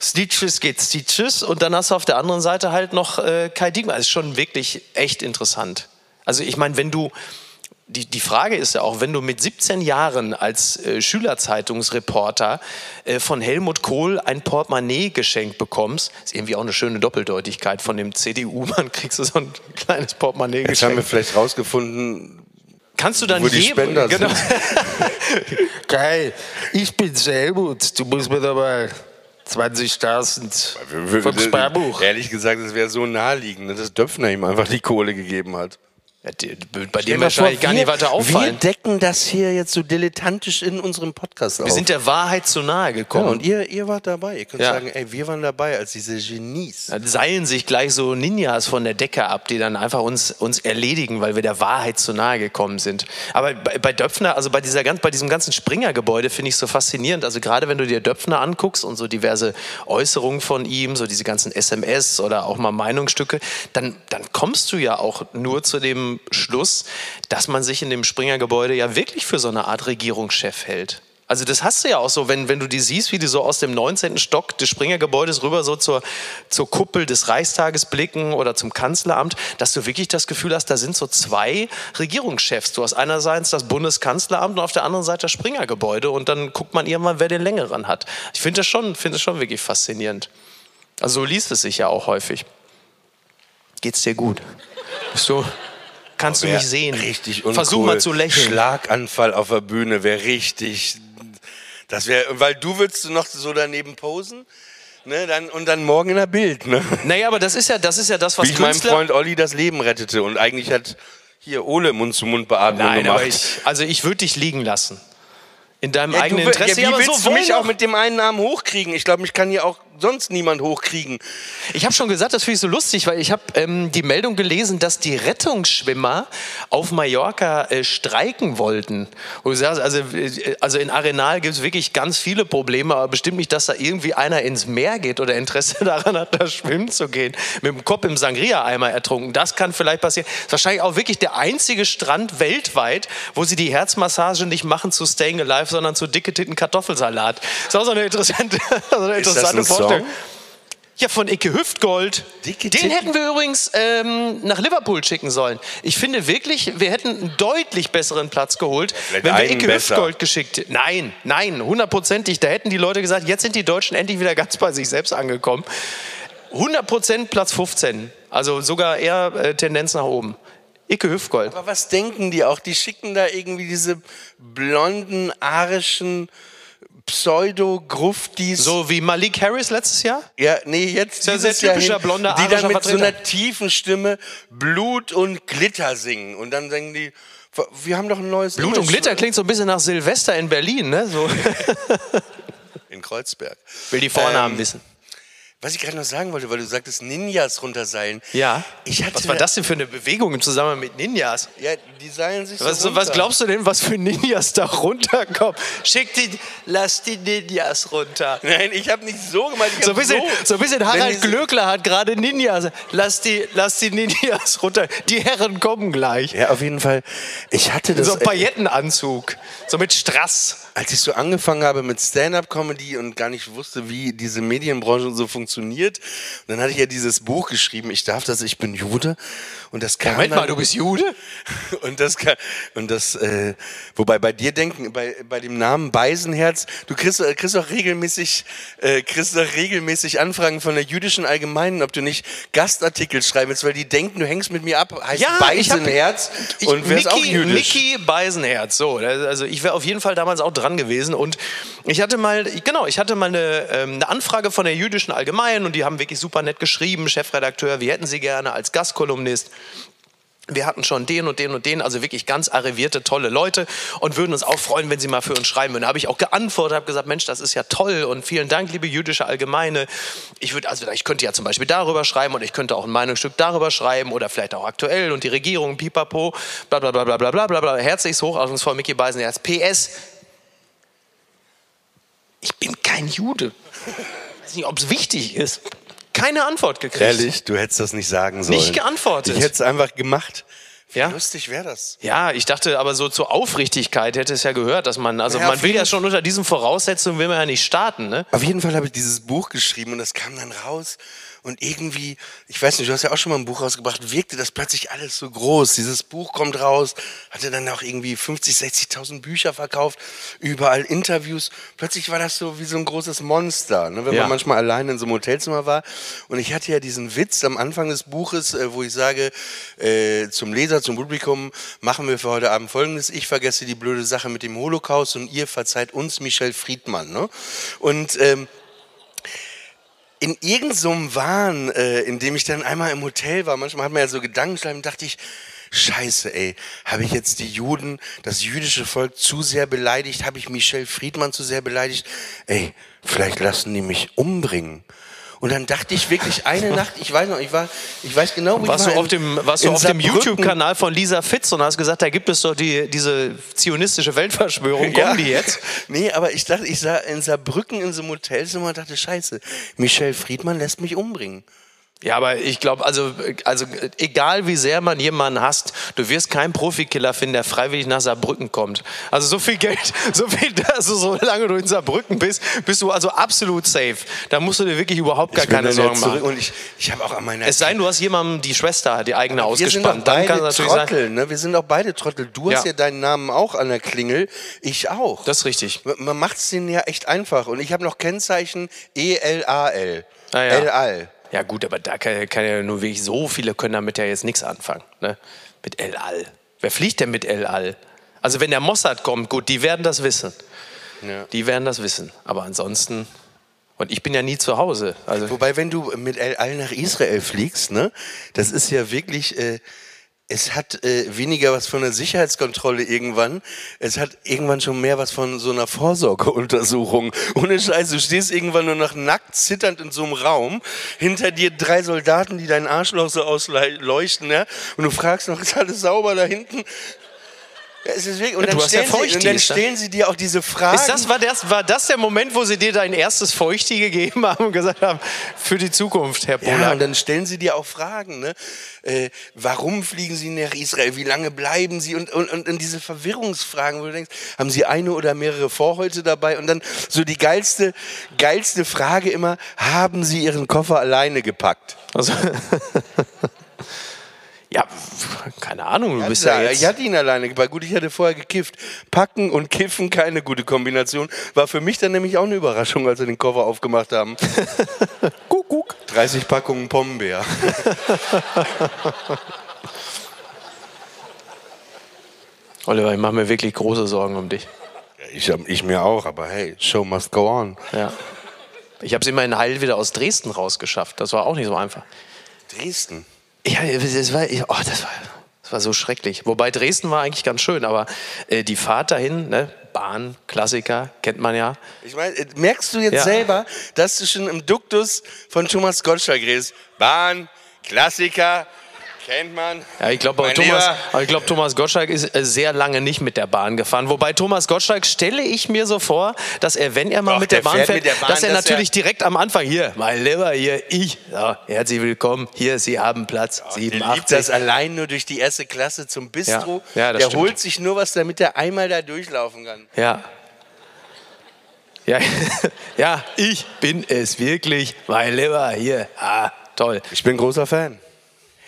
Stitches geht Stitches und dann hast du auf der anderen Seite halt noch äh, Kai Diekmann. Das ist schon wirklich echt interessant. Also ich meine, wenn du, die, die Frage ist ja auch, wenn du mit 17 Jahren als äh, Schülerzeitungsreporter äh, von Helmut Kohl ein Portemonnaie geschenkt bekommst, ist irgendwie auch eine schöne Doppeldeutigkeit von dem CDU-Mann, (laughs) kriegst du so ein kleines Portemonnaie Jetzt haben wir geschenkt. vielleicht rausgefunden, Kannst du dann wo die jedem- Spender genau. (laughs) Geil, ich bin Helmut, du musst mir da mal 20.000 vom Sparbuch. Ehrlich gesagt, es wäre so naheliegend, ne, dass Döpfner ihm einfach die Kohle gegeben hat. Ja, bei dem wahrscheinlich gar nicht weiter Wir auffallen. decken das hier jetzt so dilettantisch in unserem Podcast auf. Wir sind der Wahrheit zu nahe ja, gekommen. und ihr, ihr wart dabei. Ihr könnt Ja. sagen, ey, wir waren dabei als diese Genies. Dann seilen sich gleich so Ninjas von der Decke ab, die dann einfach uns, uns erledigen, weil wir der Wahrheit zu nahe gekommen sind. Aber bei, bei Döpfner, also bei, dieser, bei diesem ganzen Springer-Gebäude finde ich es so faszinierend. Also gerade wenn du dir Döpfner anguckst und so diverse Äußerungen von ihm, so diese ganzen SMS oder auch mal Meinungsstücke, dann, dann kommst du ja auch nur zu dem Schluss, dass man sich in dem Springer-Gebäude ja wirklich für so eine Art Regierungschef hält. Also das hast du ja auch so, wenn, wenn du die siehst, wie die so aus dem 19. Stock des Springergebäudes rüber so zur, zur Kuppel des Reichstages blicken oder zum Kanzleramt, dass du wirklich das Gefühl hast, da sind so zwei Regierungschefs. Du hast einerseits das Bundeskanzleramt und auf der anderen Seite das Springergebäude und dann guckt man irgendwann, wer den längeren hat. Ich finde das, schon- finde das schon wirklich faszinierend. Also so liest es sich ja auch häufig. Geht's dir gut? Bist du, kannst du Wär mich sehen? Richtig uncool. Versuch mal zu lächeln. Schlaganfall auf der Bühne wäre richtig. Das wäre, weil du würdest noch so daneben posen, ne, dann, und dann morgen in der Bild, ne? Naja, aber das ist ja das, ist ja das was Wie ich meinem. Freund Olli das Leben rettete und eigentlich hat hier Ole Mund-zu-Mund-Beatmung Nein, gemacht. aber ich, also ich würde dich liegen lassen. In deinem Ja, du, eigenen will- Interesse. ja, wie willst so du mich auch mit dem einen Namen hochkriegen? Ich glaube, mich kann hier auch sonst niemand hochkriegen. Ich habe schon gesagt, das finde ich so lustig, weil ich habe ähm, die Meldung gelesen, dass die Rettungsschwimmer auf Mallorca äh, streiken wollten. Und du sagst, also, äh, also in Arenal gibt es wirklich ganz viele Probleme, aber bestimmt nicht, dass da irgendwie einer ins Meer geht oder Interesse (laughs) daran hat, da schwimmen zu gehen. Mit dem Kopf im Sangria-Eimer ertrunken. Das kann vielleicht passieren. Das ist wahrscheinlich auch wirklich der einzige Strand weltweit, wo sie die Herzmassage nicht machen zu Staying Alive, sondern zu dicke Titten Kartoffelsalat. Das ist auch so eine interessante, (laughs) so eine interessante ein Song? Vorstellung. Ja, von Icke Hüftgold. Dicke Den Titten. hätten wir übrigens ähm, nach Liverpool schicken sollen. Ich finde wirklich, wir hätten einen deutlich besseren Platz geholt, Vielleicht wenn wir Icke besser. Hüftgold geschickt hätten. Nein, nein, hundertprozentig. Da hätten die Leute gesagt, jetzt sind die Deutschen endlich wieder ganz bei sich selbst angekommen. 100% Platz 15. Also sogar eher äh, Tendenz nach oben. Icke Hüftgold. Aber was denken die auch? Die schicken da irgendwie diese blonden, arischen Pseudo-Gruftis. So wie Malik Harris letztes Jahr? Ja, nee, jetzt ja dieses sehr typischer hin, blonder die dann mit so Vertreter. einer tiefen Stimme Blut und Glitter singen. Und dann denken die, wir haben doch ein neues Blut und Image Glitter klingt so ein bisschen nach Silvester in Berlin, ne? So. in Kreuzberg. Will die Vornamen Ähm, wissen. Was ich gerade noch sagen wollte, weil du sagtest Ninjas runterseilen. Ja. Was war das denn für eine Bewegung im Zusammenhang mit Ninjas? Ja, die seilen sich Was, so runter. was glaubst du denn, was für Ninjas da runterkommen? Schick die, lass die Ninjas runter. Nein, ich habe nicht so gemeint. So ein bisschen, so ein bisschen Harald Glöckler hat gerade Ninjas. Lass die, lass die Ninjas runter. Die Herren kommen gleich. Ja, auf jeden Fall. Ich hatte das, So ein Paillettenanzug. So mit Strass. Als ich so angefangen habe mit Stand-up-Comedy und gar nicht wusste, wie diese Medienbranche so funktioniert, dann hatte ich ja dieses Buch geschrieben, ich darf das, ich bin Jude. Und das kam Moment dann, mal, du bist Jude? (laughs) Und das, kann, und das äh, wobei bei dir denken, bei, bei dem Namen Beisenherz, du kriegst, äh, kriegst auch regelmäßig, äh, kriegst auch regelmäßig Anfragen von der jüdischen Allgemeinen, ob du nicht Gastartikel schreiben willst, weil die denken, du hängst mit mir ab, heißt Ja, ich hab- Beisenherz Ich, und wärst auch Mickey, jüdisch. Mickey Beisenherz, so. Also ich wäre auf jeden Fall damals auch dran gewesen. Und ich hatte mal, genau, ich hatte mal eine, ähm, eine Anfrage von der Jüdischen Allgemeinen und die haben wirklich super nett geschrieben, Chefredakteur, wir hätten sie gerne als Gastkolumnist wir hatten schon den und den und den, also wirklich ganz arrivierte, tolle Leute und würden uns auch freuen, wenn sie mal für uns schreiben würden. Da habe ich auch geantwortet, habe gesagt, Mensch, das ist ja toll und vielen Dank, liebe jüdische Allgemeine. Ich würde, also ich könnte ja zum Beispiel darüber schreiben und ich könnte auch ein Meinungsstück darüber schreiben oder vielleicht auch aktuell und die Regierung, pipapo, bla bla bla bla bla bla bla. Herzlichst hochachtungsvoll, Mickey Beisenherz. PS, ich bin kein Jude. Ich weiß nicht, ob es wichtig ist. Keine Antwort gekriegt. Ehrlich, du hättest das nicht sagen sollen. Nicht geantwortet. Ich hätte es einfach gemacht. Wie Ja? lustig wäre das. Ja, ich dachte, aber so zur Aufrichtigkeit hätte es ja gehört, dass man, also Ja, man will ja schon unter diesen Voraussetzungen will man ja nicht starten, ne? Auf jeden Fall habe ich dieses Buch geschrieben und das kam dann raus und irgendwie, ich weiß nicht, du hast ja auch schon mal ein Buch rausgebracht, wirkte das plötzlich alles so groß. Dieses Buch kommt raus, hatte dann auch irgendwie 50, 60.000 Bücher verkauft, überall Interviews. Plötzlich war das so wie so ein großes Monster, ne? wenn Ja. man manchmal allein in so einem Hotelzimmer war. Und ich hatte ja diesen Witz am Anfang des Buches, äh, wo ich sage, äh, zum Leser, zum Publikum, machen wir für heute Abend Folgendes. Ich vergesse die blöde Sache mit dem Holocaust und ihr verzeiht uns Michel Friedmann. Ne? Und ähm, in irgendeinem so Wahn, äh, in dem ich dann einmal im Hotel war, manchmal hat man ja so Gedankenschleifen, dachte ich, Scheiße, ey, habe ich jetzt die Juden, das jüdische Volk zu sehr beleidigt? Habe ich Michel Friedmann zu sehr beleidigt? Ey, vielleicht lassen die mich umbringen. Und dann dachte ich wirklich eine (laughs) Nacht, ich weiß noch, ich war, ich weiß genau, wo Warst ich du war. auf in- dem, warst du auf dem Saarbrücken. YouTube-Kanal von Lisa Fitz und hast gesagt, da gibt es doch die, diese zionistische Weltverschwörung, (laughs) kommen die jetzt? Nee, aber ich dachte, ich sah in Saarbrücken in so einem Hotelzimmer und dachte, scheiße, Michel Friedmann lässt mich umbringen. Ja, aber ich glaube, also, also egal wie sehr man jemanden hasst, du wirst keinen Profikiller finden, der freiwillig nach Saarbrücken kommt. Also so viel Geld, (laughs) so viel, also solange du in Saarbrücken bist, bist du also absolut safe. Da musst du dir wirklich überhaupt gar keine Sorgen machen. Und ich, ich habe auch an meiner Es sei denn, du hast jemandem die Schwester, die eigene Wir sind doch ausgespannt. Dann kann beide es natürlich sein. Trottel, ne? Wir sind doch beide Trottel. Du hast Ja. ja deinen Namen auch an der Klingel, ich auch. Das ist richtig. Man- macht es denen ja echt einfach. Und ich habe noch Kennzeichen E-L-A-L. Ah, ja. L-Al. Ja gut, aber da kann, kann ja nur wirklich so viele können damit ja jetzt nichts anfangen. Ne? Mit El Al. Wer fliegt denn mit El Al? Also wenn der Mossad kommt, gut, die werden das wissen. Ja. Die werden das wissen. Aber ansonsten. Und ich bin ja nie zu Hause. Also Wobei, wenn du mit El-Al nach Israel fliegst, ne, das ist ja wirklich, äh, es hat äh, weniger was von der Sicherheitskontrolle irgendwann. Es hat irgendwann schon mehr was von so einer Vorsorgeuntersuchung. Ohne Scheiß, du stehst irgendwann nur noch nackt zitternd in so einem Raum. Hinter dir drei Soldaten, die deinen Arschloch so ausleuchten, ja. Und du fragst noch, ist alles sauber da hinten? Ja, es ist wirklich, und, Ja, dann hast ja stellen sie, und dann stellen sie dir auch diese Fragen. ist das, war, das, war das der Moment, wo sie dir dein erstes Feuchti gegeben haben und gesagt haben, für die Zukunft, Herr Ja, Polak? und dann stellen sie dir auch Fragen, ne? Äh, warum fliegen sie nach Israel? Wie lange bleiben sie? Und, und, und, und diese Verwirrungsfragen, wo du denkst, haben sie eine oder mehrere Vorhäute dabei? Und dann so die geilste, geilste Frage immer, haben sie ihren Koffer alleine gepackt? Also, (laughs) ja, (laughs) keine Ahnung, du bist ja, ja, jetzt... ich hatte ihn alleine gepackt. Gut, ich hatte vorher gekifft. Packen und kiffen, keine gute Kombination. War für mich dann nämlich auch eine Überraschung, als wir den Koffer aufgemacht haben. (laughs) guck, guck. 30 Packungen Pombeer. (laughs) Oliver, ich mache mir wirklich große Sorgen um dich. Ich, ich mir auch, aber hey, Show must go on. Ja. Ich habe es immerhin heil wieder aus Dresden rausgeschafft. Das war auch nicht so einfach. Dresden. Ja, das war, oh, das war, das war so schrecklich. Wobei Dresden war eigentlich ganz schön, aber äh, die Fahrt dahin, ne, Bahn, Klassiker, kennt man ja. Ich meine, äh, merkst du jetzt Ja. selber, dass du schon im Duktus von Thomas Gottschalk redest? Bahn, Klassiker, kennt man. Ja, ich glaube, Thomas, ich glaub, Thomas Gottschalk ist äh, sehr lange nicht mit der Bahn gefahren. Wobei Thomas Gottschalk stelle ich mir so vor, dass er, wenn er mal Doch, mit der der Bahn fährt fährt, mit der Bahn, dass er dass natürlich er- direkt am Anfang hier, mein Lieber, hier, ich, ja, herzlich willkommen, hier, Sie haben Platz liebt 87. das allein nur durch die erste Klasse zum Bistro. Ja, ja, der stimmt. holt sich nur was, damit er einmal da durchlaufen kann. Ja. Ja, (laughs) ja, ich bin es wirklich, mein Lieber, hier. Ah, toll. Ich bin großer Fan.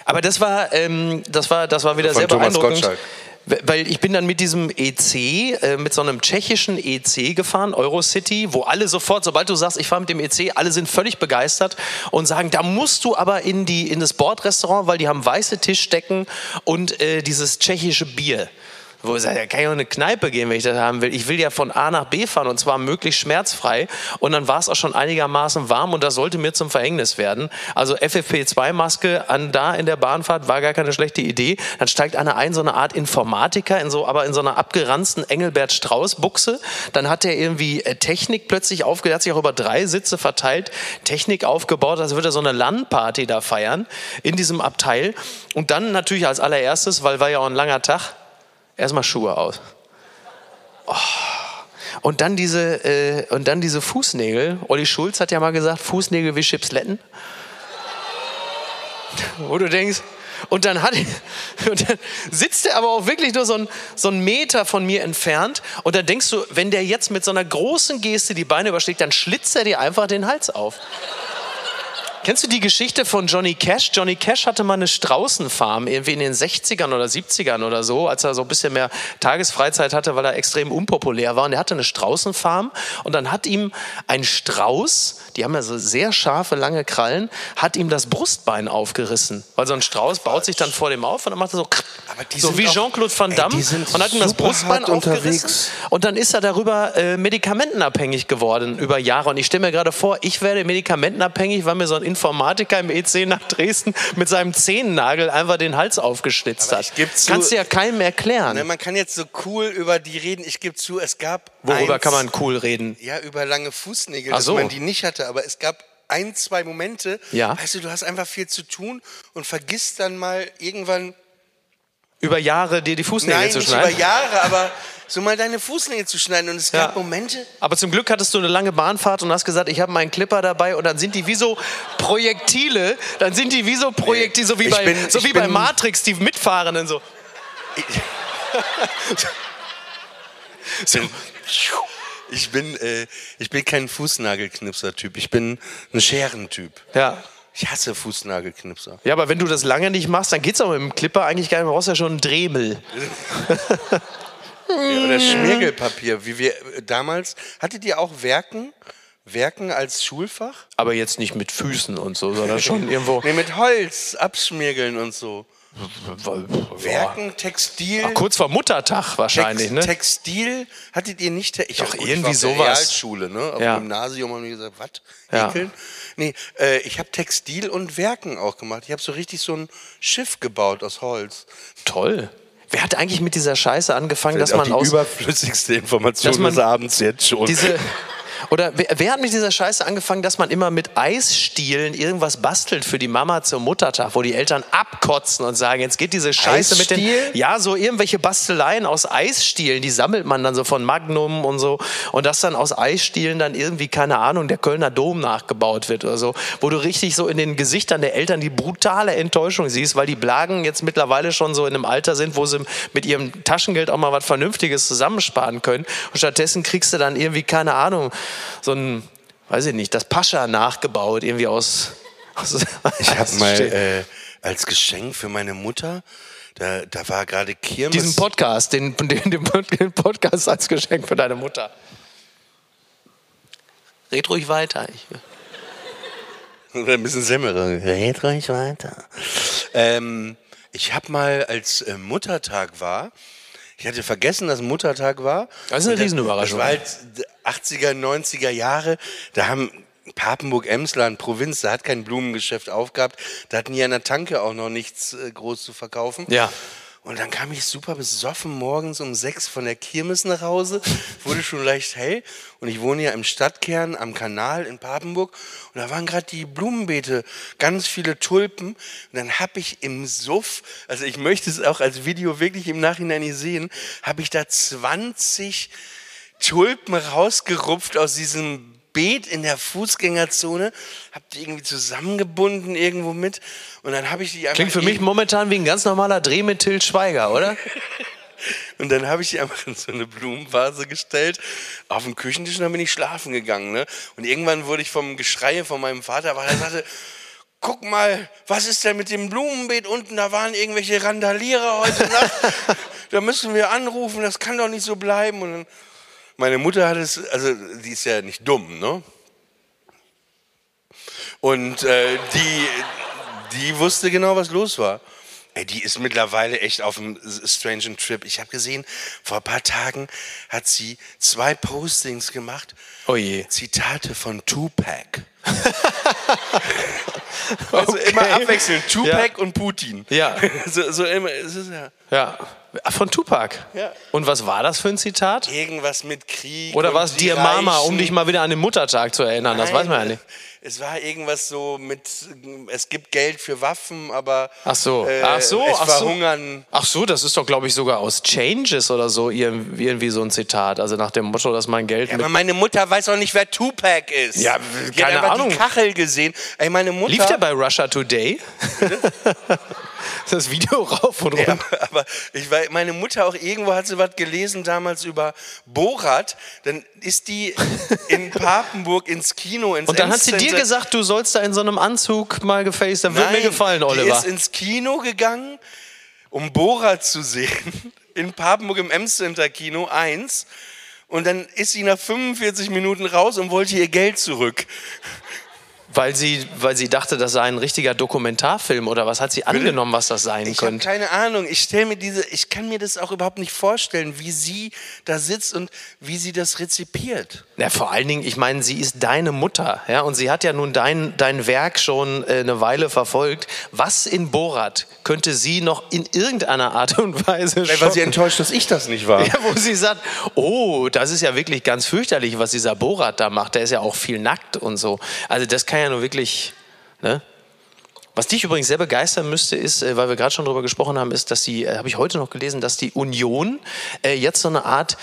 Aber das war, ähm, das war, das war wieder Von sehr Thomas beeindruckend. Gottschalk. Weil ich bin dann mit diesem EC, äh, mit so einem tschechischen EC gefahren, Eurocity, wo alle sofort, sobald du sagst, ich fahre mit dem EC, alle sind völlig begeistert und sagen, da musst du aber in, die, in das Bordrestaurant, weil die haben weiße Tischdecken und äh, dieses tschechische Bier. Wo ich sage, da kann ich auch in eine Kneipe gehen, wenn ich das haben will. Ich will ja von A nach B fahren und zwar möglichst schmerzfrei. Und dann war es auch schon einigermaßen warm und das sollte mir zum Verhängnis werden. Also FFP2-Maske an da in der Bahnfahrt war gar keine schlechte Idee. Dann steigt einer ein, so eine Art Informatiker, in so, aber in so einer abgeranzten Engelbert Strauß-Buchse. Dann hat er irgendwie äh, Technik plötzlich aufgebaut, hat sich auch über drei Sitze verteilt, Technik aufgebaut, als würde er so eine LAN-Party da feiern in diesem Abteil. Und dann natürlich als allererstes, weil war ja auch ein langer Tag, erstmal Schuhe aus. Oh. Und dann diese äh, und dann diese Fußnägel. Olli Schulz hat ja mal gesagt, Fußnägel wie Chipsletten. (laughs) Wo du denkst, und dann, hat, (laughs) und dann sitzt er aber auch wirklich nur so einen so Meter von mir entfernt. Und dann denkst du, wenn der jetzt mit so einer großen Geste die Beine überschlägt, dann schlitzt er dir einfach den Hals auf. Kennst du die Geschichte von Johnny Cash? Johnny Cash hatte mal eine Straußenfarm irgendwie in den 60ern oder 70ern oder so, als er so ein bisschen mehr Tagesfreizeit hatte, weil er extrem unpopulär war. Und er hatte eine Straußenfarm und dann hat ihm ein Strauß, die haben ja so sehr scharfe, lange Krallen, hat ihm das Brustbein aufgerissen. Weil so ein Strauß baut sich dann vor dem auf und dann macht er so, so wie Jean-Claude Van Ey, Damme die sind und hat ihm das Brustbein aufgerissen. unterwegs. Und dann ist er darüber äh, medikamentenabhängig geworden über Jahre. Und ich stelle mir gerade vor, ich werde medikamentenabhängig, weil mir so ein Informatiker im EC nach Dresden mit seinem Zehennagel einfach den Hals aufgeschnitzt hat. Kannst du ja keinem erklären. Ne, man kann jetzt so cool über die reden. Ich gebe zu, es gab Worüber eins, kann man cool reden? Ja, über lange Fußnägel, Ach dass so. man die nicht hatte. Aber es gab ein, zwei Momente, Ja. weißt du, du hast einfach viel zu tun und vergisst dann mal irgendwann, Über Jahre dir die Fußnägel nein, zu nicht über schneiden? Jahre, aber so mal deine Fußnägel zu schneiden. Und es Ja. gab Momente, Aber zum Glück hattest du eine lange Bahnfahrt und hast gesagt, ich habe meinen Clipper dabei und dann sind die wie so Projektile, dann sind die wie so Projektile, so wie, Ich bei, bin- so wie bei Matrix, die Mitfahrenden so. (laughs) so, ich bin, äh, ich bin kein Fußnagelknipser-Typ. Ich bin ein Scherentyp. Ja. Ich hasse Fußnagelknipser. Ja, aber wenn du das lange nicht machst, dann geht's auch mit dem Clipper eigentlich gar nicht. Du brauchst ja schon einen Dremel. (laughs) Ja, oder Schmirgelpapier, wie wir äh, damals. Hattet ihr auch Werken? Werken als Schulfach? Aber jetzt nicht mit Füßen und so, sondern schon (laughs) irgendwo. Nee, mit Holz, abschmirgeln und so. Werken, Textil. Ach, kurz vor Muttertag wahrscheinlich, Text, ne? Textil hattet ihr nicht? Ich Doch, gut, ich irgendwie war auf der sowas. Realschule, ne? Auf Ja. dem Gymnasium haben die gesagt, was? Ja. Ekeln? Nee, äh, ich habe Textil und Werken auch gemacht. Ich habe so richtig so ein Schiff gebaut aus Holz. Toll. Wer hat eigentlich mit dieser Scheiße angefangen, dass auch man die aus überflüssigste Information dass des Abends jetzt schon. diese (laughs) oder wer, wer hat mit dieser Scheiße angefangen, dass man immer mit Eisstielen irgendwas bastelt für die Mama zum Muttertag, wo die Eltern abkotzen und sagen, jetzt geht diese Scheiße mit den Eisstiel? ja so irgendwelche Basteleien aus Eisstielen, die sammelt man dann so von Magnum und so und das dann aus Eisstielen dann irgendwie keine Ahnung der Kölner Dom nachgebaut wird oder so, wo du richtig so in den Gesichtern der Eltern die brutale Enttäuschung siehst, weil die Blagen jetzt mittlerweile schon so in einem Alter sind, wo sie mit ihrem Taschengeld auch mal was Vernünftiges zusammensparen können und stattdessen kriegst du dann irgendwie keine Ahnung so ein weiß ich nicht das Pascha nachgebaut irgendwie aus, aus (laughs) Ich habe mal äh, als Geschenk für meine Mutter, da, da war gerade Kirmes. diesen Podcast, den, den, den Podcast als Geschenk für deine Mutter. Red ruhig weiter. Ich, Oder ein bisschen Semmerer. Red ruhig weiter. Ähm, ich habe mal, als äh, Muttertag war, ich hatte vergessen, dass Muttertag war. Das ist eine Riesenüberraschung. Das war halt 80er, 90er Jahre. Da haben Papenburg-Emsland, Provinz, da hat kein Blumengeschäft aufgehabt. Da hatten die an der Tanke auch noch nichts äh, groß zu verkaufen. Ja. Und dann kam ich super besoffen morgens um sechs von der Kirmes nach Hause, wurde schon leicht hell. Und ich wohne ja im Stadtkern am Kanal in Papenburg. Und da waren gerade die Blumenbeete, ganz viele Tulpen. Und dann habe ich im Suff, also ich möchte es auch als Video wirklich im Nachhinein nicht sehen, habe ich da 20 Tulpen rausgerupft aus diesem Beet in der Fußgängerzone, habe die irgendwie zusammengebunden irgendwo mit und dann habe ich die einfach Klingt für mich momentan wie ein ganz normaler Dreh mit Till Schweiger, oder? (laughs) Und dann habe ich die einfach in so eine Blumenvase gestellt, auf den Küchentisch und dann bin ich schlafen gegangen. Ne? Und irgendwann wurde ich vom Geschrei von meinem Vater wach. Er sagte, guck mal, was ist denn mit dem Blumenbeet unten? Da waren irgendwelche Randalierer heute Nacht. (laughs) da müssen wir anrufen, das kann doch nicht so bleiben. Und dann, meine Mutter hat es, also die ist ja nicht dumm, ne? Und äh, die, die wusste genau, was los war. Ey, die ist mittlerweile echt auf einem strangen Trip. Ich habe gesehen, vor ein paar Tagen hat sie zwei Postings gemacht. Oh je. Zitate von Tupac. (laughs) also Okay. immer abwechselnd Tupac und Putin. Ja. (laughs) So, so immer, es ist ja Ja. Von Tupac. Ja. Und was war das für ein Zitat? irgendwas mit Krieg. Oder war es Dear Mama, um Reichen. dich mal wieder an den Muttertag zu erinnern? Das weiß man ja Nein, nicht. Es war irgendwas so mit, es gibt Geld für Waffen, aber Ach so. äh, Ach so, es ach so. verhungern. Ach so, das ist doch, glaube ich, sogar aus Changes oder so irgendwie so ein Zitat. Also nach dem Motto, dass mein Geld Ja, aber meine Mutter weiß auch nicht, wer Tupac ist. Ja, keine einfach Ahnung. die Kachel gesehen. Ey, meine Mutter. Lief der bei Russia Today? (laughs) das Video rauf und Ja, runter. aber ich weiß, meine Mutter auch irgendwo hat sie was gelesen damals über Borat. Dann ist die in (laughs) Papenburg ins Kino ins Und dann hat sie dir gesagt, du sollst da in so einem Anzug mal gefaced. Das wird mir gefallen, Die Oliver. ist ins Kino gegangen, um Borat zu sehen. In Papenburg im M-Center Kino 1. Und dann ist sie nach 45 Minuten raus und wollte ihr Geld zurück. Weil sie, weil sie dachte, das sei ein richtiger Dokumentarfilm oder was hat sie angenommen, was das sein Ich habe könnte? keine Ahnung. Ich stelle mir diese, ich kann mir das auch überhaupt nicht vorstellen, wie sie da sitzt und wie sie das rezipiert. Ja, vor allen Dingen, ich meine, sie ist deine Mutter, ja, und sie hat ja nun dein, dein Werk schon äh, eine Weile verfolgt. Was in Borat könnte sie noch in irgendeiner Art und Weise Weil sie schocken? enttäuscht, dass ich das nicht war. Ja, wo sie sagt, oh, das ist ja wirklich ganz fürchterlich, was dieser Borat da macht. Der ist ja auch viel nackt und so. Also das kann ja nur wirklich, ne? Was dich übrigens sehr begeistern müsste, ist, äh, weil wir gerade schon darüber gesprochen haben, ist, dass die, äh, habe ich heute noch gelesen, dass die Union äh, jetzt so eine Art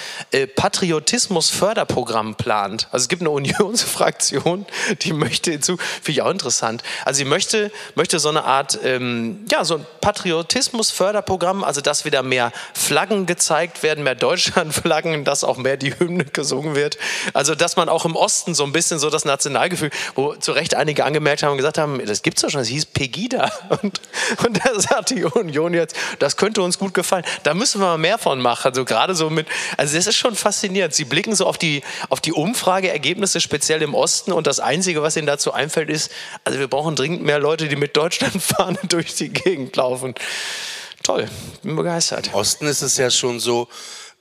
Patriotismus-Förderprogramm plant. Also es gibt eine (laughs) Unionsfraktion, die möchte hinzu, finde ich auch interessant. Also sie möchte, möchte so eine Art, ähm, ja, so ein Patriotismus-Förderprogramm, also dass wieder mehr Flaggen gezeigt werden, mehr Deutschlandflaggen, (laughs) dass auch mehr die Hymne gesungen wird. Also dass man auch im Osten so ein bisschen so das Nationalgefühl, wo zu Recht einige angemerkt haben und gesagt haben, das gibt's doch schon, das hieß Pegida. (laughs) Und, und da sagt die Union jetzt, das könnte uns gut gefallen. Da müssen wir mal mehr von machen. Also gerade so mit, also das ist schon faszinierend. Sie blicken so auf die, auf die Umfrageergebnisse, speziell im Osten. Und das Einzige, was ihnen dazu einfällt, ist, also wir brauchen dringend mehr Leute, die mit Deutschlandfahne (laughs) (laughs) durch die Gegend laufen. Toll, bin begeistert. Im Osten ist es ja schon so,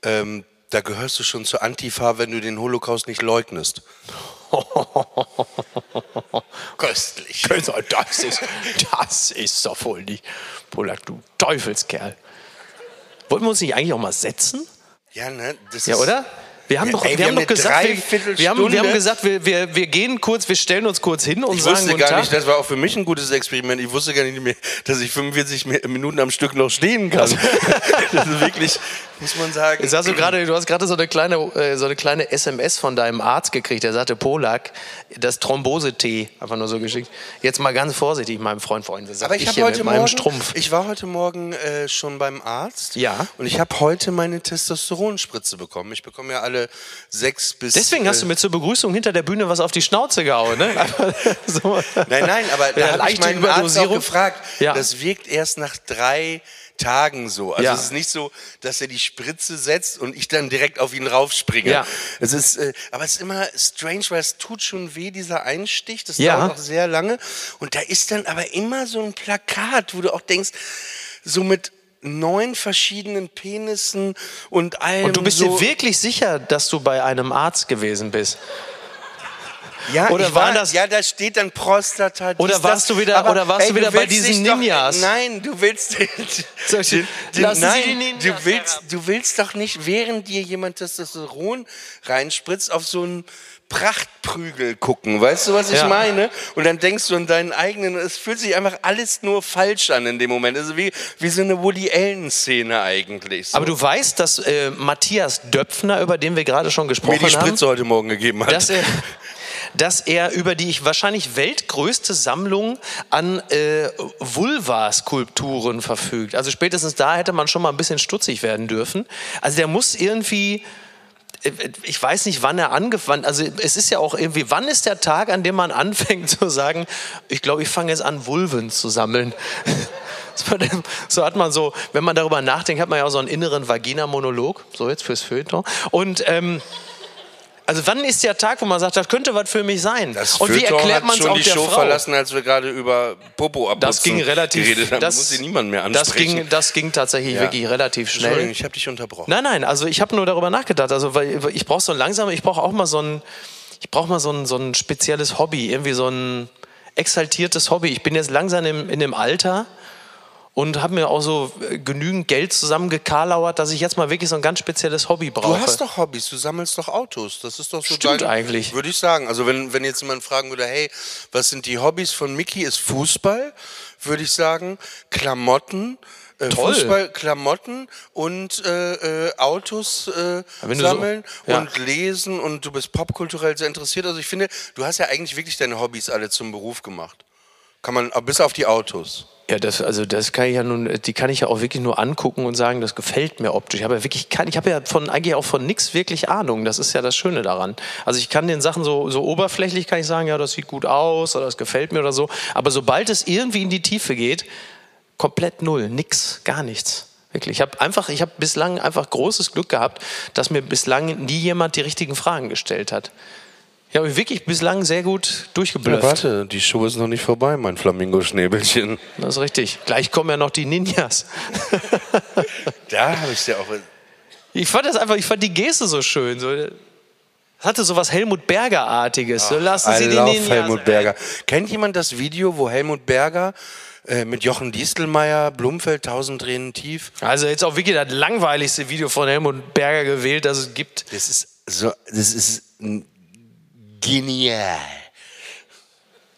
ähm, da gehörst du schon zur Antifa, wenn du den Holocaust nicht leugnest. (laughs) Köstlich. Also, Das ist, das ist doch wohl nicht. Polak, du Teufelskerl. Wollten wir uns nicht eigentlich auch mal setzen? Ja, ne? Das Ja, oder? Wir haben doch, ey, wir wir haben haben doch eine gesagt, wir, wir, haben, wir haben gesagt, wir, wir, wir gehen kurz, wir stellen uns kurz hin und Ich sagen wusste gar nicht, das war auch für mich ein gutes Experiment. Ich wusste gar nicht mehr, dass ich 45 Mi- Minuten am Stück noch stehen kann. (laughs) das ist wirklich, muss man sagen. Jetzt hast du gerade, du hast gerade so eine kleine, äh, so eine kleine SMS von deinem Arzt gekriegt. Der sagte, Polak, das Thrombose-T, einfach nur so geschickt. Jetzt mal ganz vorsichtig, meinem Freund, Freunde. Sag Aber ich, ich heute mit meinem Morgen, Strumpf. ich war heute Morgen äh, schon beim Arzt. Ja. Und ich habe heute meine Testosteronspritze bekommen. Ich bekomme ja alle sechs bis. Deswegen hast du äh, mir zur Begrüßung hinter der Bühne was auf die Schnauze gehauen, ne? (laughs) (laughs) So. Nein, nein, aber Ja, da habe ich meinen Arzt auch gefragt. Ja. Das wirkt erst nach drei Tagen so. Also Ja. es ist nicht so, dass er die Spritze setzt und ich dann direkt auf ihn raufspringe. Ja. Es ist, äh, aber es ist immer strange, weil es tut schon weh, dieser Einstich. Das Ja. dauert auch sehr lange. Und da ist dann aber immer so ein Plakat, wo du auch denkst, so mit neun verschiedenen Penissen und allem. Und du bist so. dir wirklich sicher, dass du bei einem Arzt gewesen bist? Ja, Oder war, das- ja, da steht dann Prostata. Oder dies, warst das. du wieder- Aber, oder warst ey, du wieder bei diesen dich doch- Ninjas? Nein, du willst. (laughs) Den, den, nein, die Ninjas du willst, du willst doch nicht, während dir jemand Testosteron reinspritzt, auf so einen Prachtprügel gucken. Weißt du, was ich Ja. meine? Und dann denkst du an deinen eigenen. Es fühlt sich einfach alles nur falsch an in dem Moment. Also wie, wie so eine Woody Allen-Szene eigentlich. So. Aber du weißt, dass äh, Matthias Döpfner, über den wir gerade schon mir gesprochen die haben, Spritze heute Morgen gegeben hat. dass er, (laughs) dass er über die wahrscheinlich weltgrößte Sammlung an äh, Vulva-Skulpturen verfügt. Also spätestens da hätte man schon mal ein bisschen stutzig werden dürfen. Also der muss irgendwie ich weiß nicht, wann er angefangen, also es ist ja auch irgendwie, wann ist der Tag, an dem man (laughs) anfängt zu sagen, ich glaube, ich fange jetzt an, Vulven zu sammeln. (laughs) So hat man so, wenn man darüber nachdenkt, hat man ja auch so einen inneren Vagina-Monolog, so jetzt fürs Feuilleton. Und ähm, also wann ist der Tag, wo man sagt, das könnte was für mich sein? Das und wie erklärt man es auch die der Show Frau? verlassen, als wir gerade über Popo abputzen Das ging relativ. geredet haben. das, muss sie niemand mehr das ansprechen. ging, das ging tatsächlich Ja. wirklich relativ schnell. Entschuldigung, ich habe dich unterbrochen. Nein, nein, also ich habe nur darüber nachgedacht. Also weil ich brauche so langsam, ich brauche auch mal so ein, ich brauche mal so ein, so ein spezielles Hobby, irgendwie so ein exaltiertes Hobby. Ich bin jetzt langsam im, in dem Alter und habe mir auch so äh, genügend Geld zusammengekarlauert, dass ich jetzt mal wirklich so ein ganz spezielles Hobby brauche. Du hast doch Hobbys, du sammelst doch Autos. Das ist doch so Stimmt dein, eigentlich. Würde ich sagen. Also wenn, wenn jetzt jemand fragen würde, hey, was sind die Hobbys von Mickey? Ist Fußball, würde ich sagen. Klamotten. Äh, Toll. Fußball, Klamotten und äh, äh, Autos äh, du so- sammeln ja. und lesen und du bist popkulturell sehr interessiert. Also ich finde, du hast ja eigentlich wirklich deine Hobbys alle zum Beruf gemacht. Kann man, bis auf die Autos. Ja, das, also das kann ich ja nun, die kann ich ja auch wirklich nur angucken und sagen, das gefällt mir optisch. Ich habe ja wirklich, kein, ich habe ja von eigentlich auch von nichts wirklich Ahnung. Das ist ja das Schöne daran. Also ich kann den Sachen so, so oberflächlich kann ich sagen, ja, das sieht gut aus oder das gefällt mir oder so. Aber sobald es irgendwie in die Tiefe geht, komplett null, nix, gar nichts. Wirklich. Ich habe einfach, ich habe bislang einfach großes Glück gehabt, dass mir bislang nie jemand die richtigen Fragen gestellt hat. Ich habe mich wirklich bislang sehr gut durchgeblufft. warte, die Show ist noch nicht vorbei, mein Flamingo-Schnäbelchen. Das ist richtig. Gleich kommen ja noch die Ninjas. (laughs) Da habe ich ja auch. Ich fand das einfach, ich fand die Geste so schön. So, es hatte so was Helmut Berger-artiges. So, lassen Sie I die love Ninjas. Helmut Berger. Kennt jemand das Video, wo Helmut Berger äh, mit Jochen Distelmeier, Blumfeld, tausend Tränen tief? Also jetzt auch wirklich das langweiligste Video von Helmut Berger gewählt, das es gibt. Das ist so, das ist genial.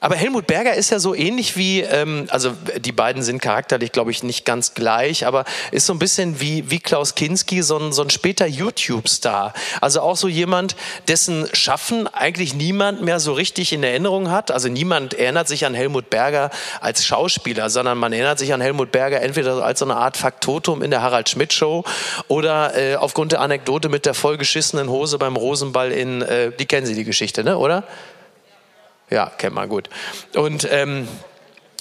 Aber Helmut Berger ist ja so ähnlich wie, ähm, also die beiden sind charakterlich, glaube ich, nicht ganz gleich, aber ist so ein bisschen wie, wie Klaus Kinski, so ein, so ein später YouTube-Star. Also auch so jemand, dessen Schaffen eigentlich niemand mehr so richtig in Erinnerung hat. Also niemand erinnert sich an Helmut Berger als Schauspieler, sondern man erinnert sich an Helmut Berger entweder als so eine Art Faktotum in der Harald Schmidt Show oder äh, aufgrund der Anekdote mit der vollgeschissenen Hose beim Rosenball in, äh, die kennen Sie die Geschichte, ne, oder? Ja, kennt man gut. Und ähm,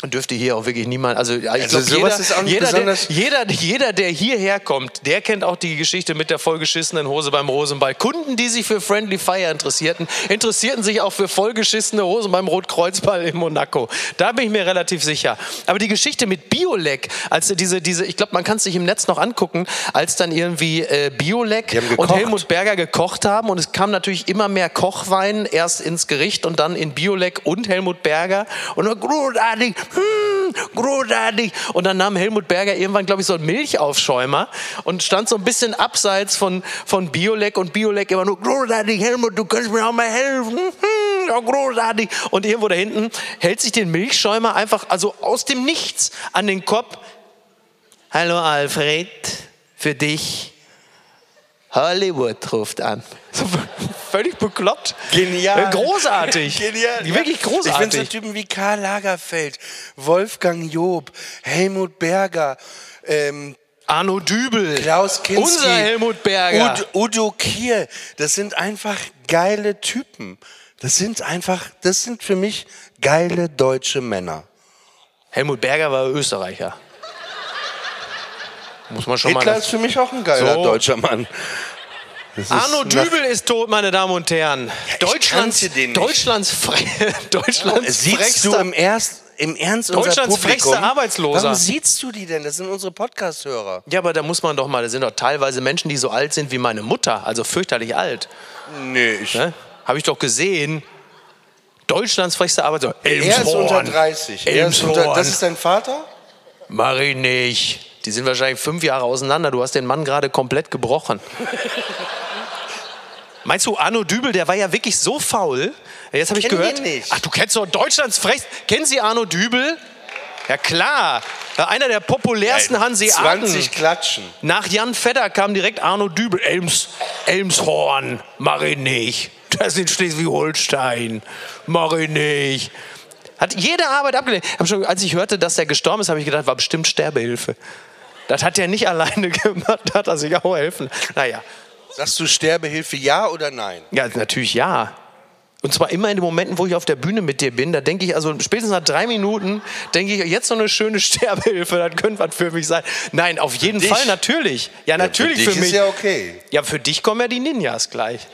dürfte hier auch wirklich niemand, also ich Also glaube, jeder, jeder, jeder, jeder, der hierher kommt, der kennt auch die Geschichte mit der vollgeschissenen Hose beim Rosenball. Kunden, die sich für Friendly Fire interessierten, interessierten sich auch für vollgeschissene Hosen beim Rotkreuzball in Monaco. Da bin ich mir relativ sicher. Aber die Geschichte mit Biolek, als diese, diese, ich glaube, man kann es sich im Netz noch angucken, als dann irgendwie äh, Biolek und. Helmut Berger gekocht haben und es kam natürlich immer mehr Kochwein erst ins Gericht und dann in Biolek und Helmut Berger und dann großartig, hm, großartig und dann nahm Helmut Berger irgendwann glaube ich so einen Milchaufschäumer und stand so ein bisschen abseits von, von Biolek und Biolek immer nur großartig, Helmut, du kannst mir auch mal helfen, hm, ja, großartig und irgendwo da hinten hält sich den Milchschäumer einfach also aus dem Nichts an den Kopf. Hallo Alfred, für dich Hollywood ruft an. (laughs) Völlig bekloppt. Genial. Äh, Großartig. (laughs) Genial. Wirklich Ich finde großartig. so Typen wie Karl Lagerfeld, Wolfgang Job, Helmut Berger, ähm, Arno Dübel. Klaus Kinski, Unser Helmut Berger. Ud, Udo Kier. Das sind einfach geile Typen. Das sind einfach, das sind für mich geile deutsche Männer. Helmut Berger war Österreicher. Muss man schon Hitler mal. ist für mich auch ein geiler So. deutscher Mann. Das Arno Dübel ist tot, meine Damen und Herren. Deutschlands, nicht. Deutschlands, (laughs) Deutschlands Siehst du frechster- im, Erst, im Ernst Deutschlands frechster Arbeitsloser. Warum siehst du die denn? Das sind unsere Podcast-Hörer. Ja, aber da muss man doch mal, da sind doch teilweise Menschen, die so alt sind wie meine Mutter, also fürchterlich alt. Nee, ich, Ne? Habe ich doch gesehen. Deutschlands frechster Arbeitsloser. er ist Elmshorn. unter 30. Er ist unter, Elmshorn. das ist dein Vater? Mach ich nicht. Die sind wahrscheinlich fünf Jahre auseinander. Du hast den Mann gerade komplett gebrochen. Meinst du, Arno Dübel, der war ja wirklich so faul? Jetzt habe ich Kenn gehört. den nicht. Ach, du kennst doch Deutschlands frech. Kennen Sie Arno Dübel? Ja klar. Ja, Einer der populärsten Hanseaten. 20 Klatschen. Nach Jan Fedder kam direkt Arno Dübel. Elms, Elmshorn, mach ich nicht. das ist in Schleswig-Holstein. Mach ich nicht. Hat jede Arbeit abgelehnt. Hab schon, als ich hörte, dass der gestorben ist, habe ich gedacht, war bestimmt Sterbehilfe. Das hat er nicht (laughs) alleine gemacht, da hat er sich auch helfen. Naja, Sagst du Sterbehilfe ja oder nein? ja, natürlich ja. Und zwar immer in den Momenten, wo ich auf der Bühne mit dir bin, da denke ich, also spätestens nach drei Minuten, denke ich, jetzt so eine schöne (laughs) Sterbehilfe, das könnte was für mich sein. Nein, auf jeden dich? Fall, natürlich. Ja, natürlich für, für, dich mich. ist ja okay. Ja, für dich kommen ja die Ninjas gleich.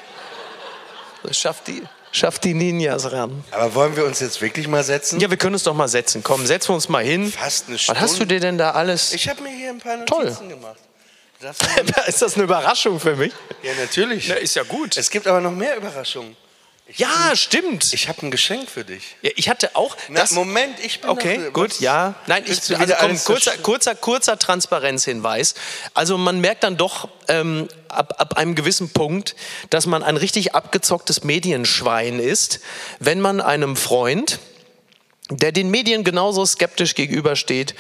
Das schafft die, schafft die Ninjas ran. Aber wollen wir uns jetzt wirklich mal setzen? Ja, wir können uns doch mal setzen. Komm, setzen wir uns mal hin. Fast eine Was hast du Stunde. dir denn da alles? Ich habe mir hier ein paar Toll. Notizen gemacht. (laughs) Doch mal- ist das eine Überraschung für mich? ja, natürlich. Na, ist ja gut. Es gibt aber noch mehr Überraschungen. Ja, stimmt. Ich habe ein Geschenk für dich. Ja, ich hatte auch. Na, das, Moment, ich bin Okay, noch, gut, ja. Nein, ich, also komm, kurzer, kurzer, kurzer Transparenzhinweis. Also man merkt dann doch ähm, ab, ab einem gewissen Punkt, dass man ein richtig abgezocktes Medienschwein ist, wenn man einem Freund, der den Medien genauso skeptisch gegenübersteht,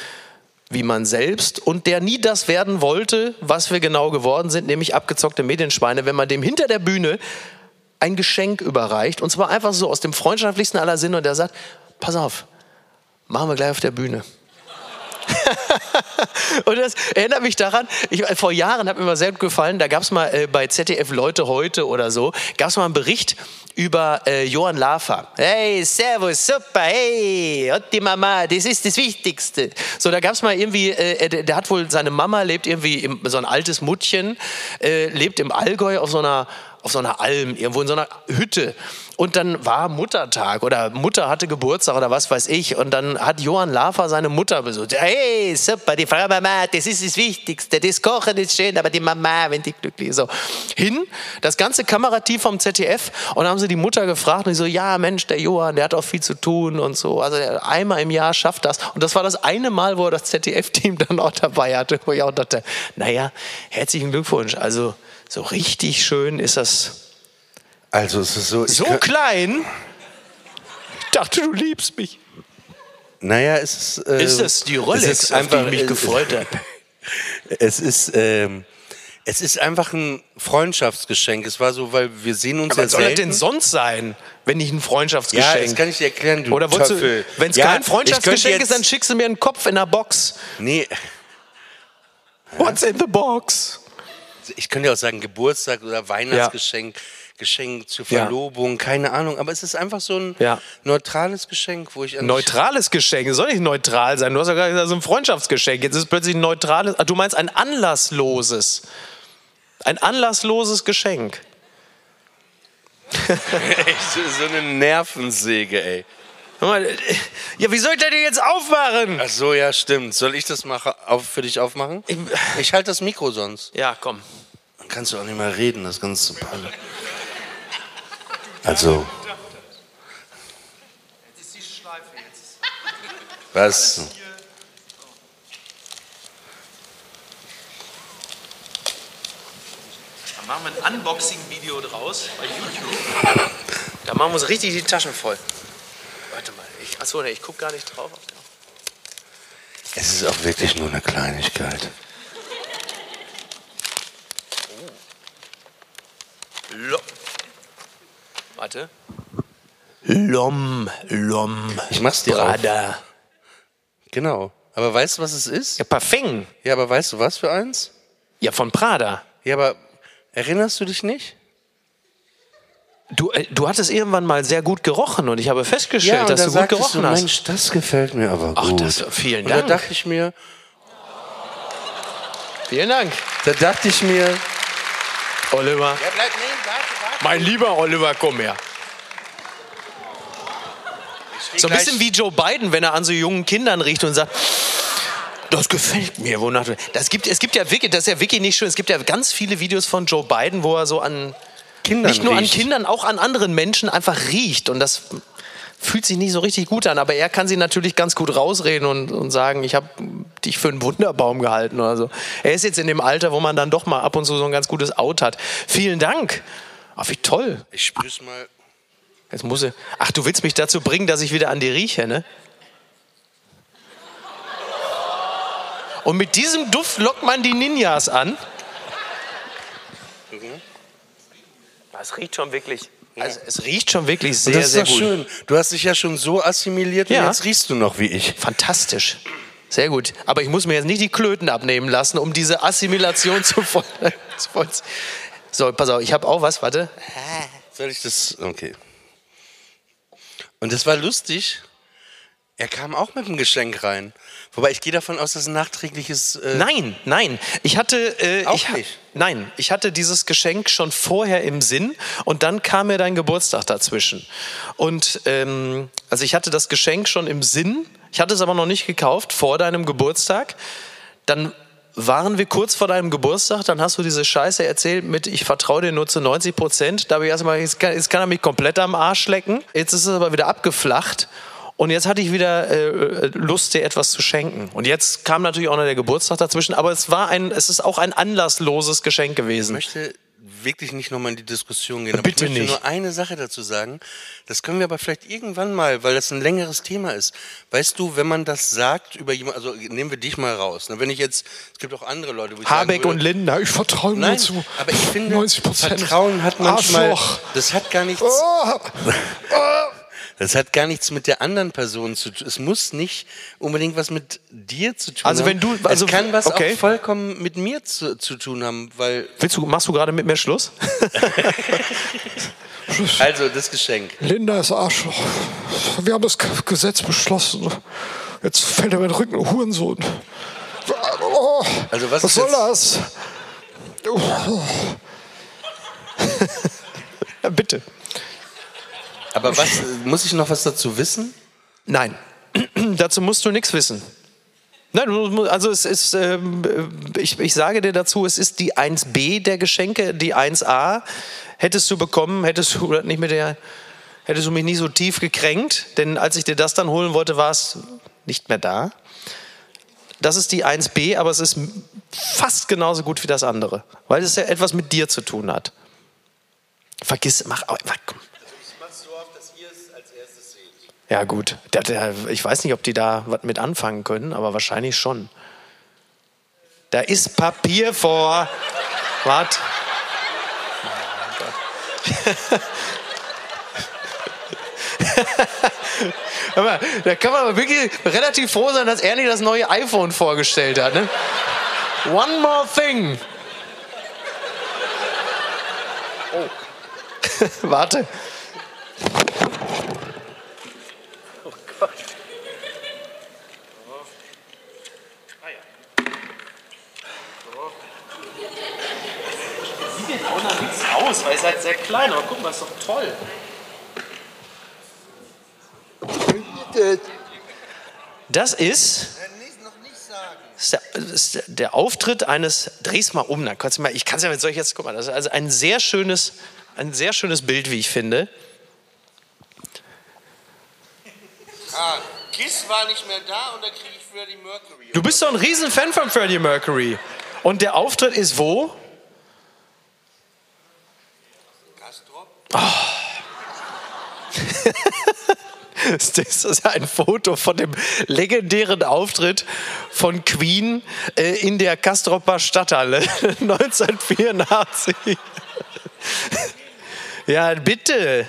wie man selbst und der nie das werden wollte, was wir genau geworden sind, nämlich abgezockte Medienschweine, wenn man dem hinter der Bühne ein Geschenk überreicht und zwar einfach so aus dem freundschaftlichsten aller Sinne und der sagt, pass auf, machen wir gleich auf der Bühne. (laughs) und das erinnert mich daran, ich, vor Jahren hat mir mal sehr gut gefallen, da gab es mal äh, bei ZDF Leute heute oder so, gab es mal einen Bericht über äh, Johann Lafer. Hey, servus, super, hey, und die Mama, das ist das Wichtigste. So, da gab es mal irgendwie, äh, der, der hat wohl, seine Mama lebt irgendwie, im, so ein altes Muttchen, äh, lebt im Allgäu auf so einer auf so einer Alm, irgendwo in so einer Hütte. Und dann war Muttertag oder Mutter hatte Geburtstag oder was weiß ich. Und dann hat Johann Lafer seine Mutter besucht. Hey, super, die Frau Mama, das ist das Wichtigste. Das Kochen ist schön, aber die Mama, wenn die glücklich ist. So. Hin, das ganze Kamerateam vom ZDF. Und dann haben sie die Mutter gefragt. Und die so, ja, Mensch, der Johann, der hat auch viel zu tun und so. Also einmal im Jahr schafft das. Und das war das eine Mal, wo er das ZDF-Team (laughs) dann auch dabei hatte. Wo ich auch dachte, naja, herzlichen Glückwunsch. Also so richtig schön ist das Also es ist so. so klein. Ich dachte, du liebst mich. Naja, es ist. äh, Ist das die es Rolex, ist auf die ich einfach- mich gefreut habe? (laughs) Es ist. Ähm, es ist einfach ein Freundschaftsgeschenk. Es war so, weil wir sehen uns ja Was soll das denn sonst sein, wenn nicht ein ja, Freundschaftsgeschenk? das kann ich dir erklären, du Oder Töffel. wenn es Ja, kein Freundschaftsgeschenk ist, dann schickst du mir einen Kopf in der Box. Nee, What's in the box? Ich könnte ja auch sagen Geburtstag oder Weihnachtsgeschenk, Geschenk zur Ja. Verlobung, keine Ahnung. Aber es ist einfach so ein Ja. neutrales Geschenk, wo ich an Neutrales Geschenk, es soll nicht neutral sein. Du hast ja gerade gesagt, so ein Freundschaftsgeschenk. Jetzt ist es plötzlich ein neutrales. Ah, Du meinst ein anlassloses. Ein anlassloses Geschenk. (laughs) Echt, so eine Nervensäge, ey. Äh, Ja, wie soll ich denn jetzt aufmachen? Ach so, ja, stimmt. Soll ich das mache, auf, für dich aufmachen? Ich- Ich halte das Mikro sonst. Ja, komm. Dann kannst du auch nicht mehr reden, das ganze Palle. Also. Was? Da machen wir ein Unboxing-Video draus bei YouTube. (laughs) Da machen wir uns richtig die Taschen voll. Achso, nee, ich gucke gar nicht drauf. Es ist auch wirklich nur eine Kleinigkeit. Lo Warte. Lom, Lom. Ich mach's dir auf. Brada. Genau. Aber weißt du, was es ist? Ja, Parfum. Ja, aber weißt du, was für eins? Ja, von Prada. Ja, aber erinnerst du dich nicht? Du, äh, du hattest irgendwann mal sehr gut gerochen und ich habe festgestellt, und dass da du gut gerochen du, hast. Mensch, das gefällt mir aber Ach, gut. das- vielen und Dank. da dachte ich mir, Vielen Dank, da dachte ich mir, Oliver. ja, bleib, nee, warte, warte. Mein lieber Oliver, komm her. So ein bisschen wie Joe Biden, wenn er an so jungen Kindern riecht und sagt, das gefällt mir. Wonach das gibt, es gibt ja wirklich, das ist ja wirklich nicht schön. Es gibt ja ganz viele Videos von Joe Biden, wo er so an Kindern nicht nur riecht. an Kindern, auch an anderen Menschen einfach riecht. Und das fühlt sich nicht so richtig gut an. Aber er kann sie natürlich ganz gut rausreden und, und sagen, ich habe dich für einen Wunderbaum gehalten oder so. Er ist jetzt in dem Alter, wo man dann doch mal ab und zu so ein ganz gutes Out hat. Vielen Dank. Ach, wie toll. Ich sprüh's mal. Jetzt muss ich. Ach, du willst mich dazu bringen, dass ich wieder an die rieche, ne? Und mit diesem Duft lockt man die Ninjas an. Das riecht schon wirklich. Also es riecht schon wirklich Und sehr, das ist sehr gut. schön. Du hast dich ja schon so assimiliert Ja. und jetzt riechst du noch wie ich. Fantastisch. Sehr gut. Aber ich muss mir jetzt nicht die Klöten abnehmen lassen, um diese Assimilation (laughs) zu voll. zu voll so, pass auf, ich habe auch was, warte. Soll ich das? Okay. Und das war lustig. Er kam auch mit dem Geschenk rein. Wobei ich gehe davon aus, dass ein nachträgliches. Äh, Nein, nein. Ich hatte. Äh, Auch ich, nicht? Nein, ich hatte dieses Geschenk schon vorher im Sinn und dann kam mir dein Geburtstag dazwischen. Und ähm, also ich hatte das Geschenk schon im Sinn, ich hatte es aber noch nicht gekauft vor deinem Geburtstag. Dann waren wir kurz vor deinem Geburtstag, dann hast du diese Scheiße erzählt mit, ich vertraue dir nur zu 90 Prozent. Da habe ich erstmal, jetzt kann, jetzt kann er mich komplett am Arsch lecken. Jetzt ist es aber wieder abgeflacht. Und jetzt hatte ich wieder äh, Lust, dir etwas zu schenken. Und jetzt kam natürlich auch noch der Geburtstag dazwischen, aber es war ein, es ist auch ein anlassloses Geschenk Ich gewesen. möchte wirklich nicht nochmal in die Diskussion gehen. Aber Bitte ich möchte nicht. nur eine Sache dazu sagen. Das können wir aber vielleicht irgendwann mal, weil das ein längeres Thema ist. Weißt du, wenn man das sagt über jemanden, also nehmen wir dich mal raus. ne? Wenn ich jetzt, es gibt auch andere Leute, wo ich Habeck sagen und würde, Lindner, ich vertraue nur Nein, zu aber ich finde, (laughs) 90 Prozent. Vertrauen hat manchmal, Arschloch. das hat gar nichts, Oh, (laughs) das hat gar nichts mit der anderen Person zu tun. Es muss nicht unbedingt was mit dir zu tun Also haben. wenn du- also- es kann was okay. auch vollkommen mit mir zu, zu tun haben, weil, willst du, machst du gerade mit mir Schluss? (laughs) also das Geschenk. Linda ist Arschloch. Wir haben das Gesetz beschlossen. Jetzt fällt er mir den Rücken, Hurensohn. Oh, Also was was soll jetzt- das? Ja, (laughs) bitte. Aber was, äh, muss ich noch was dazu wissen? Nein, (clears throat) dazu musst du nichts wissen. Nein, also es ist, ähm, ich, ich sage dir dazu, es ist die 1b der Geschenke, die 1a hättest du bekommen, hättest du nicht mit der, hättest du mich nicht so tief gekränkt, denn als ich dir das dann holen wollte, war es nicht mehr da. Das ist die 1b, aber es ist fast genauso gut wie das andere, weil es ja etwas mit dir zu tun hat. Vergiss, mach, mach komm. Ja, gut. Der, ich weiß nicht, ob die da was mit anfangen können, aber wahrscheinlich schon. Da ist Papier vor. Was? (laughs) Mal, da kann man aber wirklich relativ froh sein, dass er nicht das neue iPhone vorgestellt hat. Ne? One more thing. Oh. (laughs) Warte. Aus, weil ihr seid sehr klein, aber guck mal, ist doch toll. Das ist, das ist, der, der- Auftritt eines, dreh's mal um, dann kannst du mal, ich kann es ja mit solch jetzt, guck mal, das ist also ein sehr schönes, ein sehr schönes Bild, wie ich finde. Ah, Kiss war nicht mehr da und da kriege ich Freddie Mercury. Du bist doch ein Riesenfan von Freddie Mercury. Und der Auftritt ist wo? (laughs) Das ist ein Foto von dem legendären Auftritt von Queen äh, in der Kastropper Stadthalle (laughs) 1984. (laughs) Ja, bitte.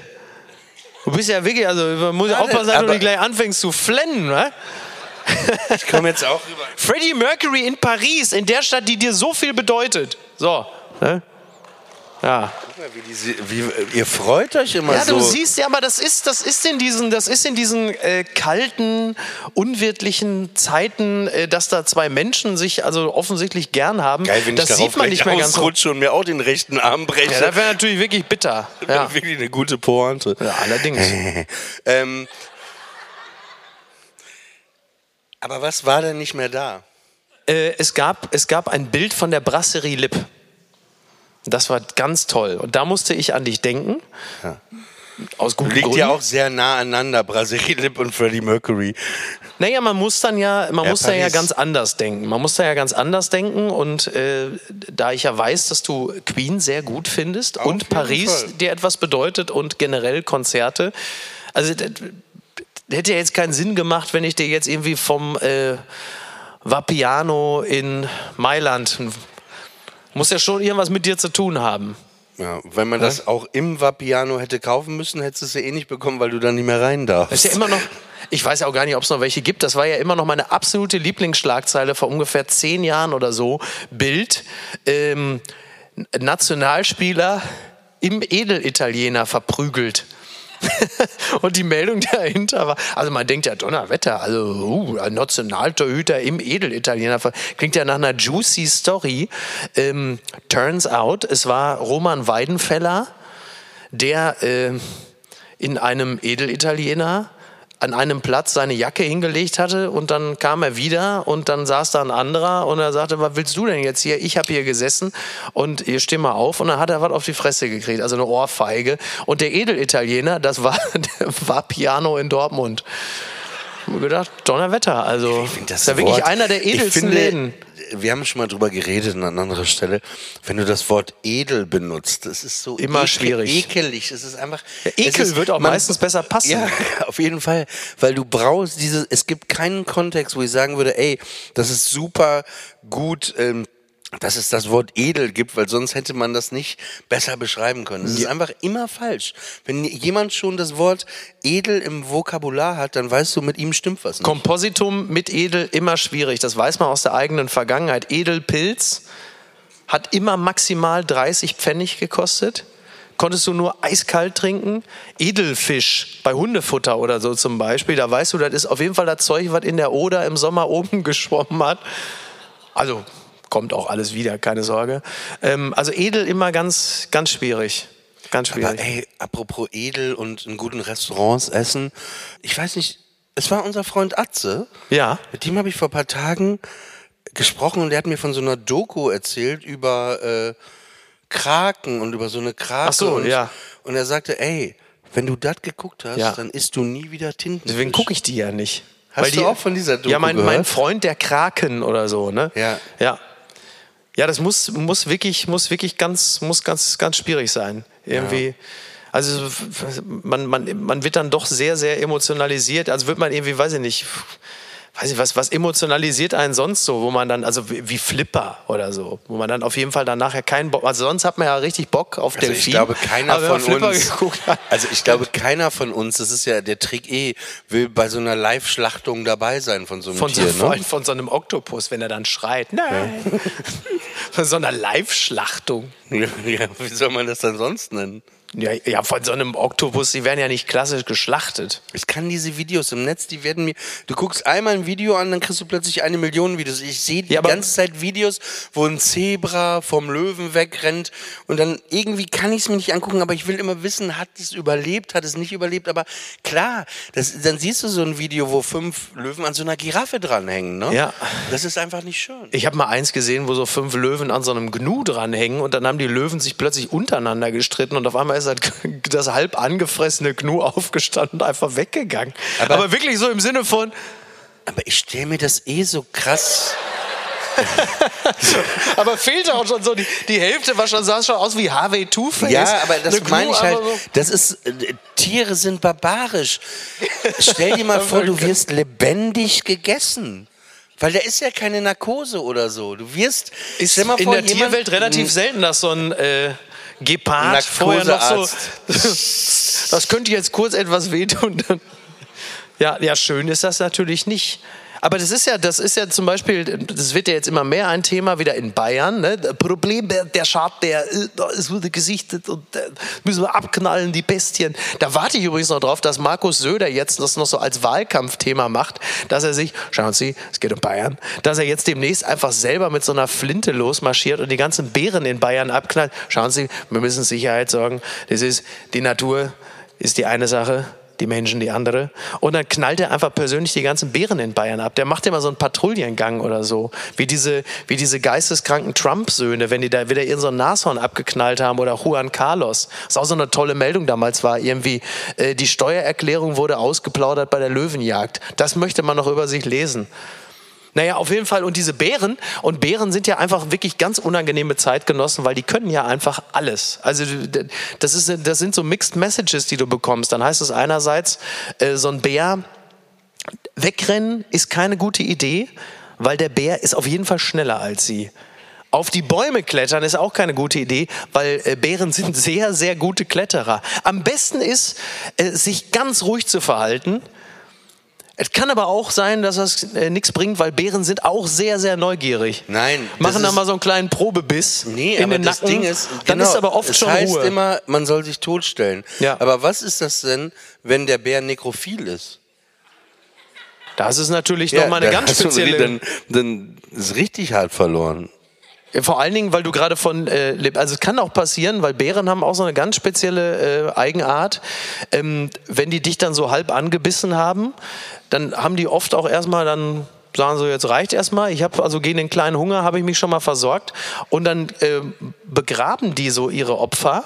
Du bist ja wirklich, also man muss ja aufpassen, dass du nicht gleich anfängst zu flennen, ne? Ich komme jetzt auch rüber. Freddie Mercury in Paris, in der Stadt, die dir so viel bedeutet. So. Ne? Ja. Guck mal, wie, diese, wie ihr freut euch immer Ja, so. du siehst ja, aber das ist, das ist in diesen, das ist in diesen äh, kalten, unwirtlichen Zeiten, äh, dass da zwei Menschen sich also offensichtlich gern haben. Geil, wenn das ich sieht man nicht mehr ganz so. ausrutsche und mir auch den rechten Arm breche. Ja, das wäre natürlich wirklich bitter. Ja. Wirklich eine gute Pointe. ja, allerdings. (laughs) ähm, aber was war denn nicht mehr da? Äh, es, gab, es gab ein Bild von der Brasserie Lipp. Das war ganz toll. Und da musste ich an dich denken. Aus guten Liegt Gründen. ja auch sehr nah aneinander, Brasilip und Freddie Mercury. Naja, man muss dann ja, man Ja, muss da ja ganz anders denken. Man muss da ja ganz anders denken. Und äh, da ich ja weiß, dass du Queen sehr gut findest und jeden Paris Fall. dir etwas bedeutet und generell Konzerte, also das, das hätte ja jetzt keinen Sinn gemacht, wenn ich dir jetzt irgendwie vom äh, Vapiano in Mailand muss ja schon irgendwas mit dir zu tun haben. Ja, wenn man das auch im Vapiano hätte kaufen müssen, hättest du es ja eh nicht bekommen, weil du da nicht mehr rein darfst. Das ist ja immer noch, ich weiß ja auch gar nicht, ob es noch welche gibt. Das war ja immer noch meine absolute Lieblingsschlagzeile vor ungefähr zehn Jahren oder so. Bild, ähm, Nationalspieler im Edelitaliener verprügelt. (laughs) und die Meldung dahinter war, also man denkt ja Donnerwetter, also uh, Nationaltorhüter im Edelitaliener, klingt ja nach einer juicy Story. Ähm, turns out, es war Roman Weidenfeller, der äh, in einem Edelitaliener an einem Platz seine Jacke hingelegt hatte und dann kam er wieder und dann saß da ein anderer und er sagte, was willst du denn jetzt hier? Ich habe hier gesessen und ihr steh mal auf und dann hat er was auf die Fresse gekriegt, also eine Ohrfeige. Und der Edelitaliener, das war, (laughs) war Piano in Dortmund. Ich hab gedacht, Donnerwetter, also das ist ja wirklich einer der Ich edelsten Läden. Wir haben schon mal drüber geredet an anderer Stelle. Wenn du das Wort edel benutzt, das ist so Immer ekel- schwierig. ekelig. Es ist einfach. Ja, Ekel ist, wird auch meistens besser passen. Ja, (laughs) auf jeden Fall, weil du brauchst diese. Es gibt keinen Kontext, wo ich sagen würde, ey, das ist super gut. Ähm, dass es das Wort edel gibt, weil sonst hätte man das nicht besser beschreiben können. Es ist einfach immer falsch. Wenn jemand schon das Wort edel im Vokabular hat, dann weißt du, mit ihm stimmt was nicht. Kompositum mit Edel immer schwierig. Das weiß man aus der eigenen Vergangenheit. Edelpilz hat immer maximal 30 Pfennig gekostet. Konntest du nur eiskalt trinken. Edelfisch bei Hundefutter oder so zum Beispiel. Da weißt du, das ist auf jeden Fall das Zeug, was in der Oder im Sommer oben (laughs) geschwommen hat. Also kommt auch alles wieder, keine Sorge. Ähm, also Edel immer ganz, ganz schwierig. Ganz schwierig. Aber ey, apropos edel und in guten Restaurants essen. Ich weiß nicht, es war unser Freund Atze. Ja. Mit dem habe ich vor ein paar Tagen gesprochen und der hat mir von so einer Doku erzählt über äh, Kraken und über so eine Krake. Ach so, und, ja. Und er sagte, ey, wenn du das geguckt hast, Ja. dann isst du nie wieder Tintenfisch. Deswegen gucke ich die ja nicht. Hast die, du auch von dieser Doku Ja, mein, mein? Freund der Kraken oder so, ne? Ja. Ja. Ja, das muss, muss wirklich, muss wirklich ganz, muss ganz, ganz schwierig sein. Irgendwie. Also man, man, man wird dann doch sehr, sehr emotionalisiert. Also wird man irgendwie, weiß ich nicht, weiß ich was, was emotionalisiert einen sonst so, wo man dann, also wie, wie Flipper oder so, wo man dann auf jeden Fall dann nachher keinen Bock, also sonst hat man ja richtig Bock auf Also Delfin. ich glaube, keiner von uns. hat, Also ich glaube, keiner von uns, das ist ja der Trick eh, will bei so einer Live-Schlachtung dabei sein von so einem Von so, Tier, vor ne? allem von so einem Oktopus, wenn er dann schreit. Nein. (laughs) von so einer Live-Schlachtung. (laughs) Ja, wie soll man das dann sonst nennen? Ja, ja, von so einem Oktopus, die werden ja nicht klassisch geschlachtet. Ich kann diese Videos im Netz, die werden mir. Du guckst einmal ein Video an, dann kriegst du plötzlich eine Million Videos. Ich sehe die Ja, ganze Zeit Videos, wo ein Zebra vom Löwen wegrennt und dann irgendwie kann ich es mir nicht angucken, aber ich will immer wissen, hat es überlebt, hat es nicht überlebt. Aber klar, das, dann siehst du so ein Video, wo fünf Löwen an so einer Giraffe dranhängen. Ne? Ja. Das ist einfach nicht schön. Ich habe mal eins gesehen, wo so fünf Löwen an so einem Gnu dranhängen und dann haben die Löwen sich plötzlich untereinander gestritten und auf einmal ist das, (laughs) das halb angefressene Gnu aufgestanden und einfach weggegangen. Aber- Aber, wirklich so im Sinne von, Aber ich stelle mir das eh so krass. (laughs) aber fehlte auch schon so, die, die Hälfte war schon, sah schon aus wie Harvey Two-Face. Ja, aber das Eine Gnu meine ich halt. so- Das ist, äh, Tiere sind barbarisch. Stell dir mal (laughs) vor, du wirst lebendig gegessen. Weil da ist ja keine Narkose oder so. Du wirst, Ist stell mal in vor, der Tierwelt relativ selten, dass so ein äh, Gepard vorher noch so. (laughs) Das könnte jetzt kurz etwas wehtun. (laughs) Ja, ja, schön ist das natürlich nicht. Aber das ist ja, das ist ja zum Beispiel, das wird ja jetzt immer mehr ein Thema wieder in Bayern. Ne? Problem, der, Schad, der, es wurde gesichtet und äh, müssen wir abknallen, die Bestien. Da warte ich übrigens noch drauf, dass Markus Söder jetzt das noch so als Wahlkampfthema macht, dass er sich, schauen Sie, es geht um Bayern, dass er jetzt demnächst einfach selber mit so einer Flinte losmarschiert und die ganzen Bären in Bayern abknallt. Schauen Sie, wir müssen Sicherheit sorgen. Das ist, die Natur ist die eine Sache, die Menschen die andere. Und dann knallt er einfach persönlich die ganzen Bären in Bayern ab. Der macht immer so einen Patrouillengang oder so. Wie diese, wie diese geisteskranken Trump-Söhne, wenn die da wieder irgendein so Nashorn abgeknallt haben oder Juan Carlos. Was auch so eine tolle Meldung damals war. Irgendwie, äh, die Steuererklärung wurde ausgeplaudert bei der Löwenjagd. Das möchte man noch über sich lesen. Naja, auf jeden Fall. Und diese Bären, und Bären sind ja einfach wirklich ganz unangenehme Zeitgenossen, weil die können ja einfach alles. Also das, ist, das sind so Mixed Messages, die du bekommst. Dann heißt es einerseits, äh, so ein Bär, wegrennen ist keine gute Idee, weil der Bär ist auf jeden Fall schneller als sie. Auf die Bäume klettern ist auch keine gute Idee, weil äh, Bären sind (laughs) sehr, sehr gute Kletterer. Am besten ist, äh, sich ganz ruhig zu verhalten. Es kann aber auch sein, dass das äh, nichts bringt, weil Bären sind auch sehr, sehr neugierig. Nein, Machen da mal so einen kleinen Probebiss Nee, in aber den das Nacken. Ding ist, dann genau, ist aber oft es schon heißt Ruhe. immer, man soll sich totstellen. Ja. Aber was ist das denn, wenn der Bär nekrophil ist? das ist natürlich noch mal eine ganz spezielle. Dann, dann ist richtig hart verloren. Ja, Vor allen Dingen, weil du gerade von, äh, also es kann auch passieren, weil Bären haben auch so eine ganz spezielle äh, Eigenart. Ähm, wenn die dich dann so halb angebissen haben, dann haben die oft auch erstmal dann sagen so jetzt reicht erstmal. Ich habe also gegen den kleinen Hunger habe ich mich schon mal versorgt und dann äh, begraben die so ihre Opfer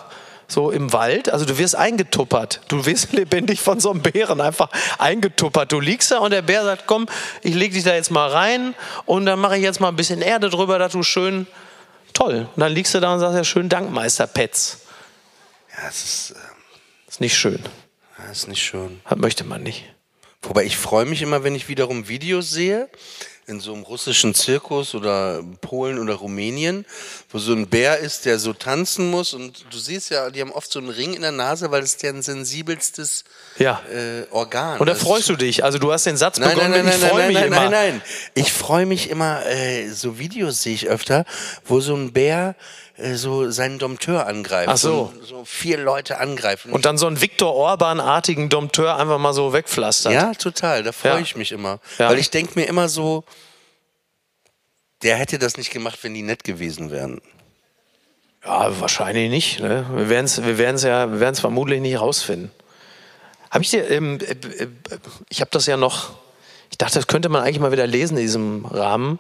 so im Wald. Also du wirst eingetuppert. Du wirst (laughs) lebendig von so einem Bären einfach eingetuppert. Du liegst da und der Bär sagt, komm, ich leg dich da jetzt mal rein und dann mache ich jetzt mal ein bisschen Erde drüber, dass du schön toll. Und dann liegst du da und sagst ja schön Dank, Meister Petz. Ja, das ist, äh, Ist nicht schön. das ist nicht schön. Das möchte man nicht. Wobei ich freue mich immer, wenn ich wiederum Videos sehe, in so einem russischen Zirkus oder Polen oder Rumänien, wo so ein Bär ist, der so tanzen muss. Und du siehst ja, die haben oft so einen Ring in der Nase, weil das deren sensibelstes Ja. äh, Organ Und da freust du dich. Also du hast den Satz Nein, begonnen, nein, nein, ich freue nein, mich nein, immer. nein, nein. Ich freue mich immer, äh, so Videos sehe ich öfter, wo so ein Bär äh, so seinen Dompteur angreift. Ach so. So vier Leute angreifen. Und dann so einen Viktor Orban-artigen Dompteur einfach mal so wegpflastert. Ja, total. Da freue Ja. ich mich immer. Ja. Weil ich denke mir immer so, der hätte das nicht gemacht, wenn die nett gewesen wären. Ja, wahrscheinlich nicht. Ne? Wir werden es wir werden's ja wir werden's vermutlich nicht rausfinden. Habe ich dir, ähm, äh, äh, ich habe das ja noch, ich dachte, das könnte man eigentlich mal wieder lesen in diesem Rahmen.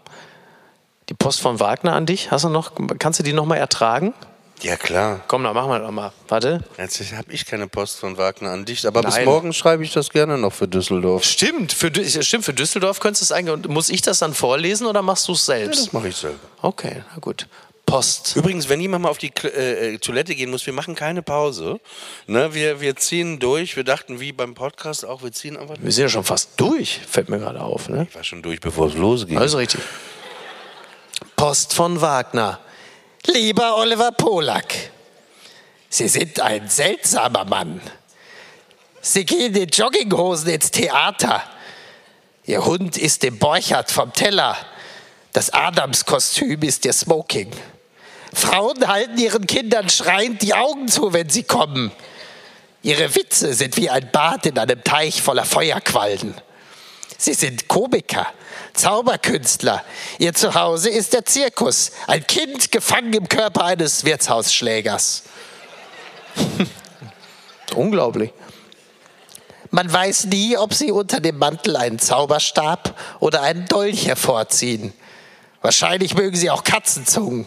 Die Post von Wagner an dich, hast du noch, kannst du die noch mal ertragen? Ja, klar. Komm, dann machen wir doch mal. Warte. Jetzt habe ich keine Post von Wagner an dich, aber bis Nein. morgen schreibe ich das gerne noch für Düsseldorf. Stimmt, für, stimmt, für Düsseldorf könntest du es eigentlich, und muss ich das dann vorlesen oder machst du es selbst? Das mache ich selber. Okay, na gut. Post. Übrigens, wenn jemand mal auf die äh, äh, Toilette gehen muss, wir machen keine Pause. Ne, wir, wir ziehen durch. Wir dachten, wie beim Podcast auch, wir ziehen einfach. Wir sind ja schon fast durch, fällt mir gerade auf. Ne? Ich war schon durch, bevor es losging. Also richtig. Post von Wagner. Lieber Oliver Polak, Sie sind ein seltsamer Mann. Sie gehen in Jogginghosen ins Theater. Ihr Hund ist dem Borchardt vom Teller. Das Adamskostüm ist ihr Smoking. Frauen halten ihren Kindern schreiend die Augen zu, wenn sie kommen. Ihre Witze sind wie ein Bad in einem Teich voller Feuerquallen. Sie sind Komiker, Zauberkünstler. Ihr Zuhause ist der Zirkus. Ein Kind gefangen im Körper eines Wirtshausschlägers. (laughs) Unglaublich. Man weiß nie, ob sie unter dem Mantel einen Zauberstab oder einen Dolch hervorziehen. Wahrscheinlich mögen sie auch Katzenzungen.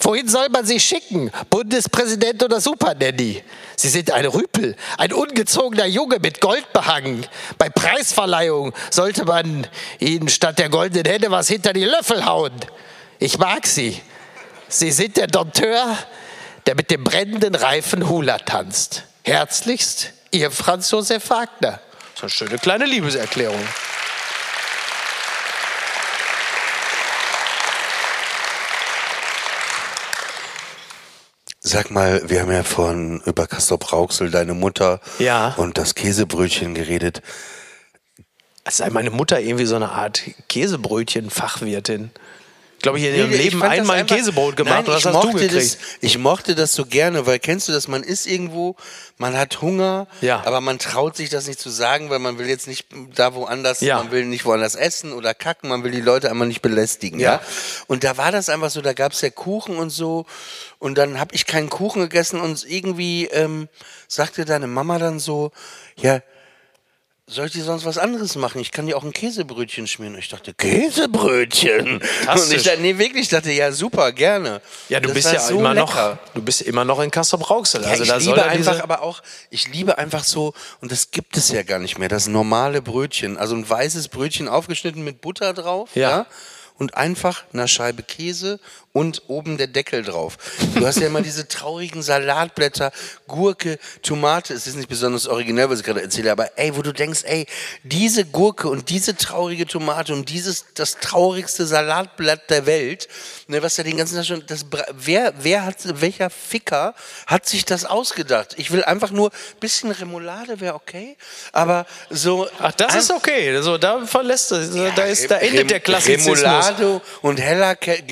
Wohin soll man sie schicken? Bundespräsident oder Supernanny? Sie sind ein Rüpel, ein ungezogener Junge mit Gold behangen. Bei Preisverleihung sollte man ihnen statt der goldenen Hände was hinter die Löffel hauen. Ich mag sie. Sie sind der Dompteur, der mit dem brennenden Reifen Hula tanzt. Herzlichst, Ihr Franz Josef Wagner. Das ist eine schöne kleine Liebeserklärung. Sag mal, wir haben ja vorhin über Castrop Rauxel, deine Mutter Ja. und das Käsebrötchen geredet. Es sei meine Mutter irgendwie so eine Art Käsebrötchen-Fachwirtin. Ich glaube, ich in ihrem Nee, Leben einmal ein Käsebrot gemacht Nein, das ich hast du mochte gekriegt. Das, ich mochte das so gerne, weil kennst du das, man ist irgendwo, man hat Hunger, Ja. aber man traut sich das nicht zu sagen, weil man will jetzt nicht da woanders, Ja. man will nicht woanders essen oder kacken, man will die Leute einmal nicht belästigen. Ja. Ja. Und da war das einfach so, da gab es ja Kuchen und so und dann habe ich keinen Kuchen gegessen und irgendwie ähm, sagte deine Mama dann so, ja, soll ich dir sonst was anderes machen? Ich kann dir auch ein Käsebrötchen schmieren. Und ich dachte, Käsebrötchen? Und ich dachte, nee, wirklich, ich dachte, ja, super, gerne. Ja, du Das bist ja so immer lecker. noch, du bist immer noch in Castrop Rauxel. Ja, Also ich da soll liebe ja einfach, aber auch, ich liebe einfach so, und das gibt es ja gar nicht mehr, das normale Brötchen. Also ein weißes Brötchen aufgeschnitten mit Butter drauf, Ja. ja. Und einfach eine Scheibe Käse und oben der Deckel drauf. Du hast ja immer diese traurigen Salatblätter, Gurke, Tomate. Es ist nicht besonders originell, was ich gerade erzähle, aber ey, wo du denkst, ey, diese Gurke und diese traurige Tomate und dieses, das traurigste Salatblatt der Welt, ne, was ja den ganzen Tag schon, das, wer, wer hat, welcher Ficker hat sich das ausgedacht? Ich will einfach nur, bisschen Remoulade wäre okay, aber so. Ach, das ist okay. Also, da verlässt es. da, ist, da endet Rem- der Klassizismus. Remoulade und heller Ke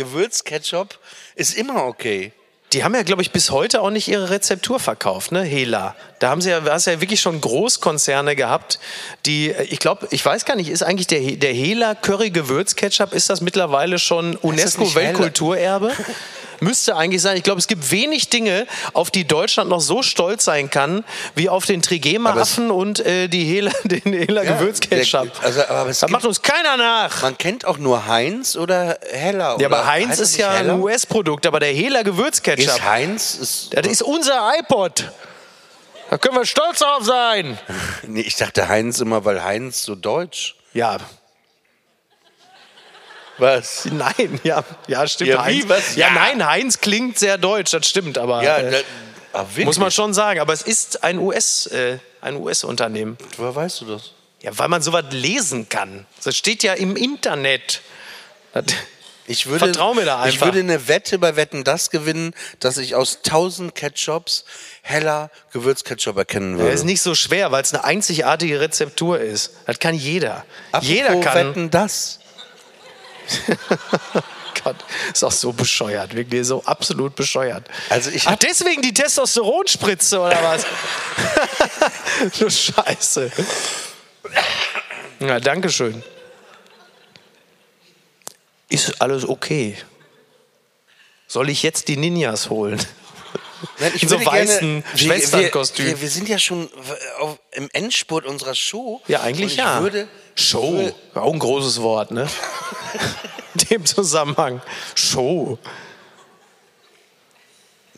Gewürzketchup ist immer okay. Die haben ja, glaube ich, bis heute auch nicht ihre Rezeptur verkauft, ne? Hela. Da haben sie ja, da hast ja wirklich schon Großkonzerne gehabt, die, äh, ich glaube, ich weiß gar nicht, ist eigentlich der, der Hela Curry Gewürzketchup, ist das mittlerweile schon nicht UNESCO Hela? Weltkulturerbe? Müsste eigentlich sein. Ich glaube, es gibt wenig Dinge, auf die Deutschland noch so stolz sein kann, wie auf den Trigema-Affen und äh, die Hela, (laughs) den Hela Gewürzketchup. der- also, das macht uns keiner nach. Man kennt auch nur Heinz oder Heller. Ja, oder aber Heinz ist ja Heller? ein US-Produkt, aber der Hela Gewürzketchup. Ist Heinz? Ist, Das ist unser iPod. Da können wir stolz drauf sein. (laughs) nee, ich dachte Heinz immer, weil Heinz so deutsch. Ja, Was? (laughs) nein, ja, ja, stimmt. Ja, wie, Heinz, was? Ja, Ja. nein, Heinz klingt sehr deutsch, das stimmt, aber Ja, äh, ah, muss man schon sagen. Aber es ist ein US, äh, ein US-Unternehmen. Woher weißt du das? Ja, weil man sowas lesen kann. Das steht ja im Internet. Das, Ich würde, Vertrau mir da Ich einfach. würde eine Wette bei Wetten das gewinnen, dass ich aus 1000 Ketchups heller Gewürzketchup erkennen würde. das ist nicht so schwer, weil es eine einzigartige Rezeptur ist. Das kann jeder. Apropos jeder kann. Wetten das. (laughs) Gott, ist auch so bescheuert, wirklich so absolut bescheuert. Also ich Ach, deswegen die Testosteronspritze oder was? (laughs) du Scheiße. Ja, danke schön. Ist alles okay? Soll ich jetzt die Ninjas holen? Nein, ich In so würde weißen wir- Schwesternkostüm. Wir, wir sind ja schon auf, im Endspurt unserer Show. Ja, eigentlich ja. Würde, Show. Auch ein großes Wort, ne? In (laughs) dem Zusammenhang. Show.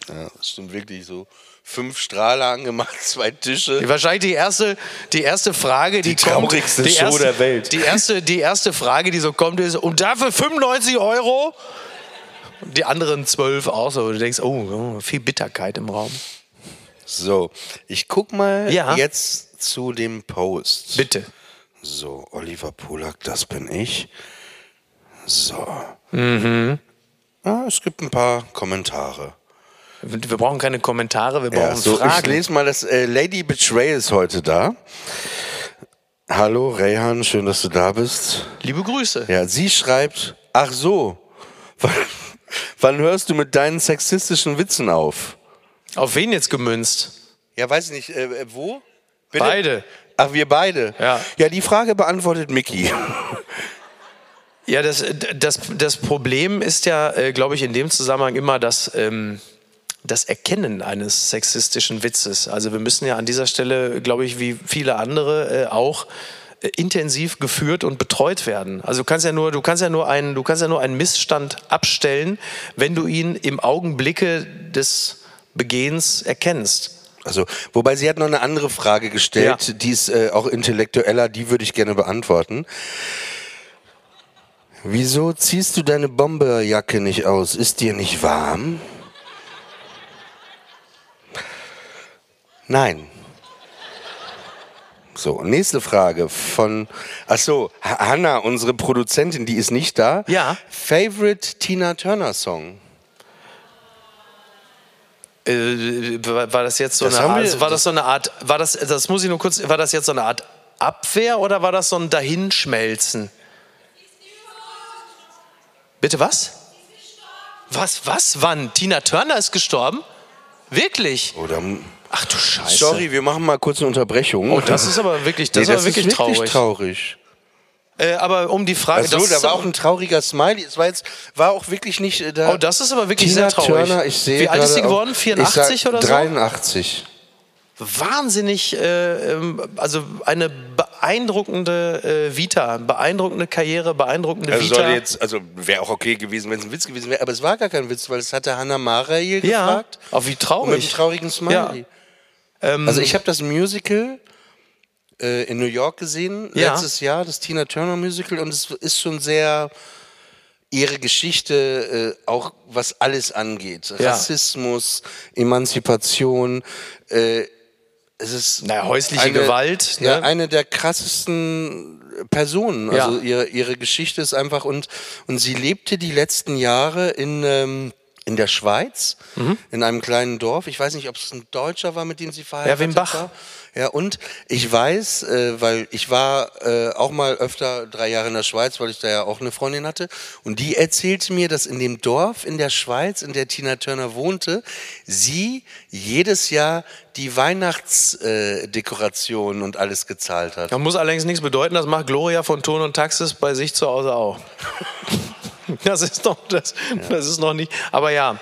Ja, das stimmt wirklich so. Fünf Strahler angemacht, (laughs) zwei Tische. Wahrscheinlich die erste, die erste Frage, die, Die kommt. traurigste die Show erste, der Welt. Die erste, die erste Frage, die so kommt, ist: Und dafür 95 Euro? Und die anderen 12 auch so. Du denkst: Oh, oh, viel Bitterkeit im Raum. So, ich guck mal Ja. jetzt zu dem Post. Bitte. So, Oliver Polak, das bin ich. So. Mhm. Ah, es gibt ein paar Kommentare. Wir brauchen keine Kommentare, wir brauchen Ja, so, ich Fragen. lese mal das. Äh, Lady Betray ist heute da. Hallo, Rayhan, schön, dass du da bist. Liebe Grüße. Ja, sie schreibt, ach so, (laughs) wann, wann hörst du mit deinen sexistischen Witzen auf? Auf wen jetzt gemünzt? Ja, weiß ich nicht, äh, äh, wo? Bitte? Beide. Ach, wir beide? Ja. Ja, die Frage beantwortet Mickey. (laughs) Ja, das, das, das Problem ist ja, äh, glaube ich, in dem Zusammenhang immer das, ähm, das Erkennen eines sexistischen Witzes. Also wir müssen ja an dieser Stelle, glaube ich, wie viele andere äh, auch äh, intensiv geführt und betreut werden. Also du kannst ja nur, du kannst ja nur einen, du kannst ja nur einen Missstand abstellen, wenn du ihn im Augenblicke des Begehens erkennst. Also, wobei sie hat noch eine andere Frage gestellt, Ja. die ist äh, auch intellektueller, die würde ich gerne beantworten. Wieso ziehst du deine Bomberjacke nicht aus? Ist dir nicht warm? Nein. So, nächste Frage von, ach so, Ha- Hanna, unsere Produzentin, die ist nicht da. Ja. Favorite Tina Turner Song? Äh, war war das jetzt so Das eine Art, wir- war das so eine Art, war das, das muss ich nur kurz, war das jetzt so eine Art Abwehr oder war das so ein Dahinschmelzen? Bitte was? Was, was, wann? Tina Turner ist gestorben? Wirklich? Oder, Ach du Scheiße. sorry, wir machen mal kurz eine Unterbrechung. Oh, das ist aber wirklich, das, Nee, ist aber wirklich traurig. traurig. äh, aber um die Frage, Ach so, das da ist war auch ein trauriger Smiley. Es war jetzt war auch wirklich nicht äh, da. Oh, das ist aber wirklich Tina sehr traurig. Turner, ich sehe Wie alt ist sie geworden? 84 ich sag oder so? 83. wahnsinnig, äh, ähm, also eine beeindruckende äh, Vita, beeindruckende Karriere, beeindruckende Also Vita. jetzt, also wäre auch okay gewesen, wenn es ein Witz gewesen wäre, aber es war gar kein Witz, weil es hatte Hannah Marail ja, gefragt. auch wie Und mit traurig. einem traurigen Smiley. Ähm, Also ich habe das Musical äh, in New York gesehen Ja. letztes Jahr, das Tina Turner Musical, und es ist schon sehr ihre Geschichte, äh, auch was alles angeht. Ja. Rassismus, Emanzipation, äh, es ist Naja, häusliche Gewalt, Ja, ne? eine der krassesten Personen. Ja. Also ihre, ihre Geschichte ist einfach und und sie lebte die letzten Jahre in ähm, in der Schweiz, Mhm. in einem kleinen Dorf. Ich weiß nicht, ob es ein Deutscher war, mit dem sie verheiratet Wimbach. war. Ja, und ich weiß, äh, weil ich war äh, auch mal öfter drei Jahre in der Schweiz, weil ich da ja auch eine Freundin hatte. Und die erzählte mir, dass in dem Dorf in der Schweiz, in der Tina Turner wohnte, sie jedes Jahr die Weihnachtsdekorationen äh, und alles gezahlt hat. Das muss allerdings nichts bedeuten, das macht Gloria von Ton und Taxis bei sich zu Hause auch. (laughs) (laughs) Das ist doch, das, das ist noch nicht, aber ja.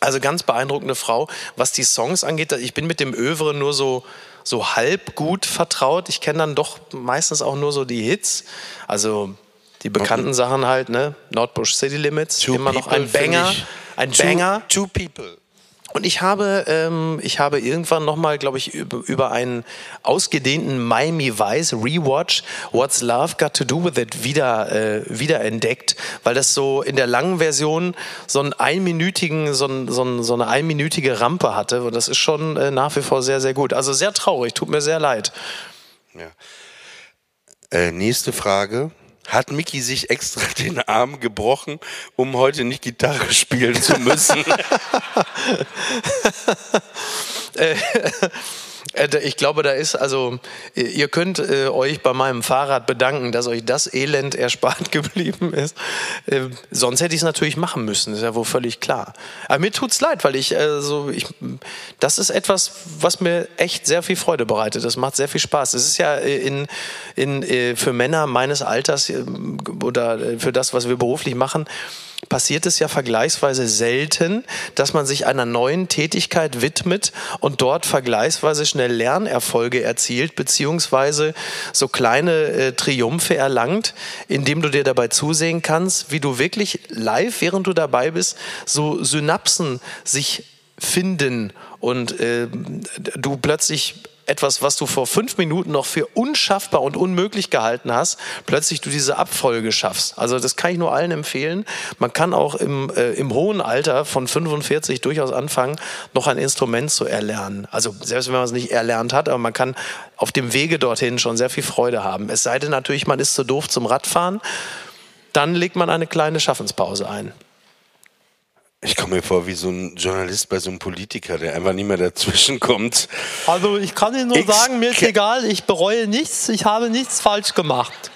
Also ganz beeindruckende Frau. Was die Songs angeht, ich bin mit dem Övre nur so, so halb gut vertraut. Ich kenne dann doch meistens auch nur so die Hits. Also die bekannten Sachen halt, ne? Nordbush City Limits, Two immer noch ein Banger. Ein Two- Banger. Two People. Und ich habe, ähm, ich habe irgendwann nochmal, glaube ich, über, einen ausgedehnten Miami Vice Rewatch What's Love Got to Do with It wieder, äh, wieder entdeckt, weil das so in der langen Version so einen einminütigen, so, ein, so, ein, so eine einminütige Rampe hatte. Und das ist schon äh, nach wie vor sehr, sehr gut. Also sehr traurig, tut mir sehr leid. Äh, nächste Frage. Hat Mickey sich extra den Arm gebrochen, um heute nicht Gitarre spielen zu müssen? Äh, Ich glaube, da ist also, äh, ihr könnt äh, euch bei meinem Fahrrad bedanken, dass euch das Elend erspart (laughs) geblieben ist. Äh, sonst hätte ich es natürlich machen müssen, ist ja wohl völlig klar. Aber mir tut's leid, weil ich, äh, so, ich, das ist etwas, was mir echt sehr viel Freude bereitet. Das macht sehr viel Spaß. Es ist ja in, in, für Männer meines Alters äh, oder für das, was wir beruflich machen, passiert es ja vergleichsweise selten, dass man sich einer neuen Tätigkeit widmet und dort vergleichsweise schnell Lernerfolge erzielt, beziehungsweise so kleine äh, Triumphe erlangt, indem du dir dabei zusehen kannst, wie du wirklich live, während du dabei bist, so Synapsen sich finden und äh, du plötzlich etwas, was du vor fünf Minuten noch für unschaffbar und unmöglich gehalten hast, plötzlich du diese Abfolge schaffst. Also das kann ich nur allen empfehlen. Man kann auch im, äh, im hohen Alter von 45 durchaus anfangen, noch ein Instrument zu erlernen. Also selbst wenn man es nicht erlernt hat, aber man kann auf dem Wege dorthin schon sehr viel Freude haben. Es sei denn natürlich, man ist zu doof zum Radfahren, dann legt man eine kleine Schaffenspause ein. Ich komme mir vor wie so ein Journalist bei so einem Politiker, der einfach nicht mehr dazwischen kommt. Also ich kann Ihnen nur X- sagen, mir ist egal, ich bereue nichts, ich habe nichts falsch gemacht.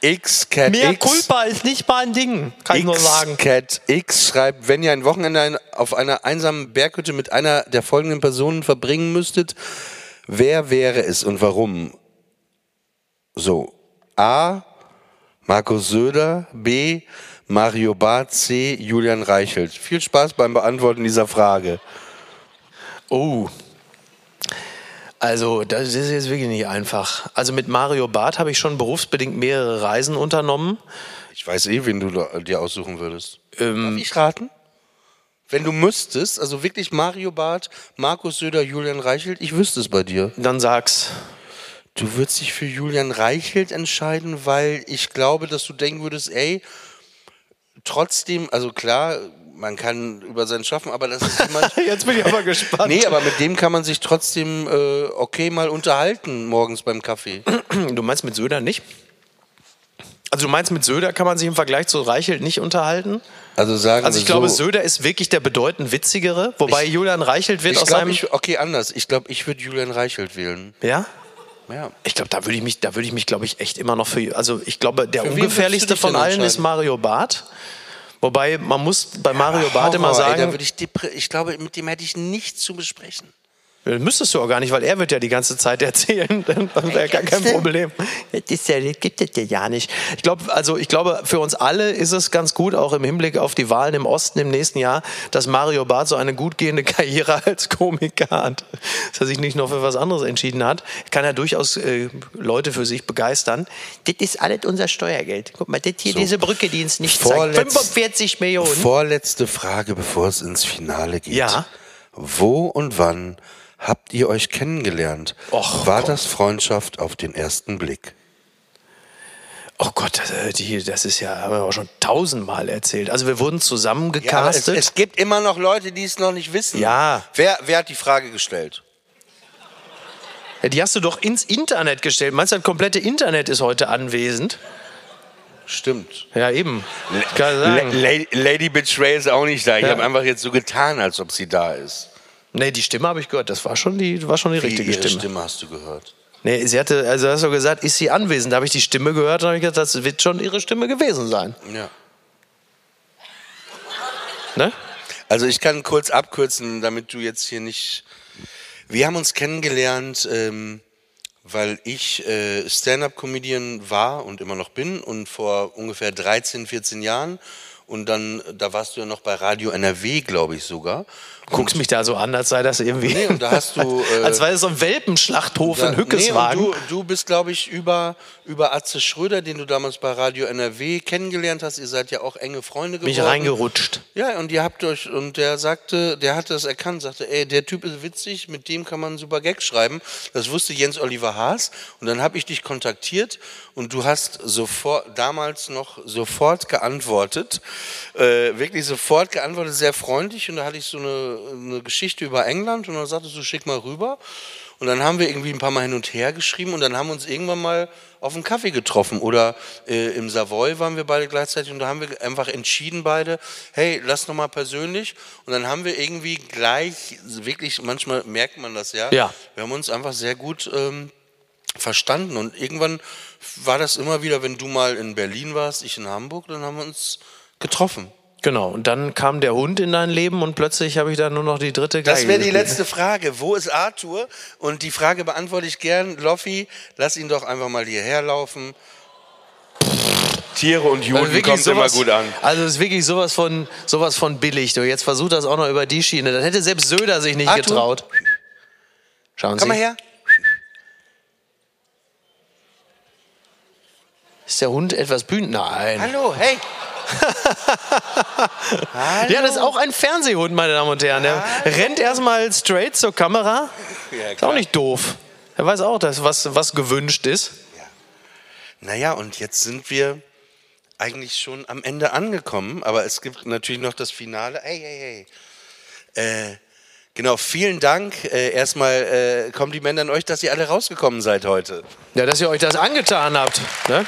X Cat Mehr X. Culpa ist nicht mein Ding, kann ich nur sagen. Cat X schreibt, wenn ihr ein Wochenende auf einer einsamen Berghütte mit einer der folgenden Personen verbringen müsstet, wer wäre es und warum? So, A. Markus Söder, B. Mario Barth, C. Julian Reichelt. Viel Spaß beim Beantworten dieser Frage. Oh. Also, das ist jetzt wirklich nicht einfach. Also mit Mario Barth habe ich schon berufsbedingt mehrere Reisen unternommen. Ich weiß eh, wen du dir aussuchen würdest. Ähm, Darf ich raten? Wenn du müsstest, also wirklich Mario Barth, Markus Söder, Julian Reichelt, ich wüsste es bei dir. Dann sag's. Du würdest dich für Julian Reichelt entscheiden, weil ich glaube, dass du denken würdest, ey, trotzdem, also klar, man kann über sein Schaffen, aber das ist jemand. (laughs) Jetzt bin ich aber gespannt. nee, aber mit dem kann man sich trotzdem äh, okay mal unterhalten morgens beim Kaffee. (clears throat) Du meinst mit Söder nicht? Also du meinst mit Söder kann man sich im Vergleich zu Reichelt nicht unterhalten? Also sagen Also ich glaube, so, Söder ist wirklich der bedeutend witzigere, wobei Julian Reichelt wird ich aus glaube, seinem... ich, okay, anders. Ich glaube, ich würde Julian Reichelt wählen. ja? Ja. Ich glaube, da würde ich mich, da würde ich mich, glaube ich, echt immer noch für. Also ich glaube, der Für ungefährlichste von allen ist? Mario Barth. Wobei man muss bei Mario Barth immer ey, sagen, würde ich, ich glaube, mit dem hätte ich nichts zu besprechen. Das müsstest du auch gar nicht, weil er wird ja die ganze Zeit erzählen. (laughs) Dann wäre gar kein Problem. Das, ist ja, das gibt es ja ja nicht. Ich glaube, also ich glaube, für uns alle ist es ganz gut, auch im Hinblick auf die Wahlen im Osten im nächsten Jahr, dass Mario Barth so eine gut gehende (laughs) Karriere als Komiker hat. Dass er sich nicht noch für was anderes entschieden hat. Kann ja durchaus äh, Leute für sich begeistern. Das ist alles unser Steuergeld. Guck mal, das hier, diese Brücke, die uns nicht zeigt. Vorletz- 45 Millionen. Vorletzte Frage, bevor es ins Finale geht. Ja. Wo und wann habt ihr euch kennengelernt? Och, War komm. das Freundschaft auf den ersten Blick? Oh Gott, das, äh, die, das ist ja, haben wir auch schon tausendmal erzählt. Also wir wurden Ja, aber es, zusammengecastet. es gibt immer noch Leute, die es noch nicht wissen. Ja. Wer, wer hat die Frage gestellt? Ja, die hast du doch ins Internet gestellt. Meinst du, das komplette Internet ist heute anwesend? Stimmt. Ja, eben. La sagen. Lady, Betray ist auch nicht da. Ich Ja. habe einfach jetzt so getan, als ob sie da ist. Nee, die Stimme habe ich gehört. Das war schon die, war schon die Wie richtige ihre Stimme. Stimme hast du gehört. Nee, sie hatte, also hast du gesagt, ist sie anwesend? Da habe ich die Stimme gehört und habe ich gedacht, das wird schon ihre Stimme gewesen sein. Ja. Ne? Also ich kann kurz abkürzen, damit du jetzt hier nicht. Wir haben uns kennengelernt, ähm, weil ich äh, Stand-up-Comedian war und immer noch bin und vor ungefähr 13, 14 Jahren. Und dann, da warst du ja noch bei Radio NRW, glaube ich sogar. Guckst mich da so an, als sei das irgendwie. Nee, und da hast du, (laughs) äh, als wäre das so ein Welpenschlachthof in Nee, Hückeswagen. und du, du bist, glaube ich, über, über Atze Schröder, den du damals bei Radio NRW kennengelernt hast. Ihr seid ja auch enge Freunde geworden. ich reingerutscht. Ja, und ihr habt euch, und der sagte, der hatte das erkannt, sagte, ey, der Typ ist witzig, mit dem kann man super Gags schreiben. Das wusste Jens Oliver Haas. Und dann habe ich dich kontaktiert und du hast sofort, damals noch sofort geantwortet. Äh, wirklich sofort geantwortet, sehr freundlich. Und da hatte ich so eine, eine Geschichte über England und dann sagtest du, schick mal rüber. Und dann haben wir irgendwie ein paar Mal hin und her geschrieben und dann haben wir uns irgendwann mal auf einen Kaffee getroffen. Oder äh, im Savoy waren wir beide gleichzeitig und da haben wir einfach entschieden beide, hey, lass noch mal persönlich. Und dann haben wir irgendwie gleich, wirklich, manchmal merkt man das ja, Ja. wir haben uns einfach sehr gut ähm, verstanden. Und irgendwann war das immer wieder, wenn du mal in Berlin warst, ich in Hamburg, dann haben wir uns getroffen. Genau. Und dann kam der Hund in dein Leben und plötzlich habe ich da nur noch die dritte Das Geige wäre die gespielt. letzte Frage. Wo ist Arthur? Und die Frage beantworte ich gern. Loffi, lass ihn doch einfach mal hierher laufen. Tiere und Juden Also kommt immer sowas, gut an. Also es ist wirklich sowas von, sowas von billig. Du jetzt versucht das auch noch über die Schiene. Das hätte selbst Söder sich nicht Arthur? getraut. Schauen Komm Sie. mal her. Ist der Hund etwas bühnt? Nein. Hallo, hey. (laughs) Ja, das ist auch ein Fernsehhund, meine Damen und Herren. Der rennt erstmal straight zur Kamera. Ja, Ist auch nicht doof. Er weiß auch, dass was, was gewünscht ist. Naja, und jetzt sind wir eigentlich schon am Ende angekommen, aber es gibt natürlich noch das Finale. Hey, hey, hey. Äh, genau, vielen Dank. Äh, erstmal äh, Kompliment an euch, dass ihr alle rausgekommen seid heute. Ja, dass ihr euch das angetan habt. Ne?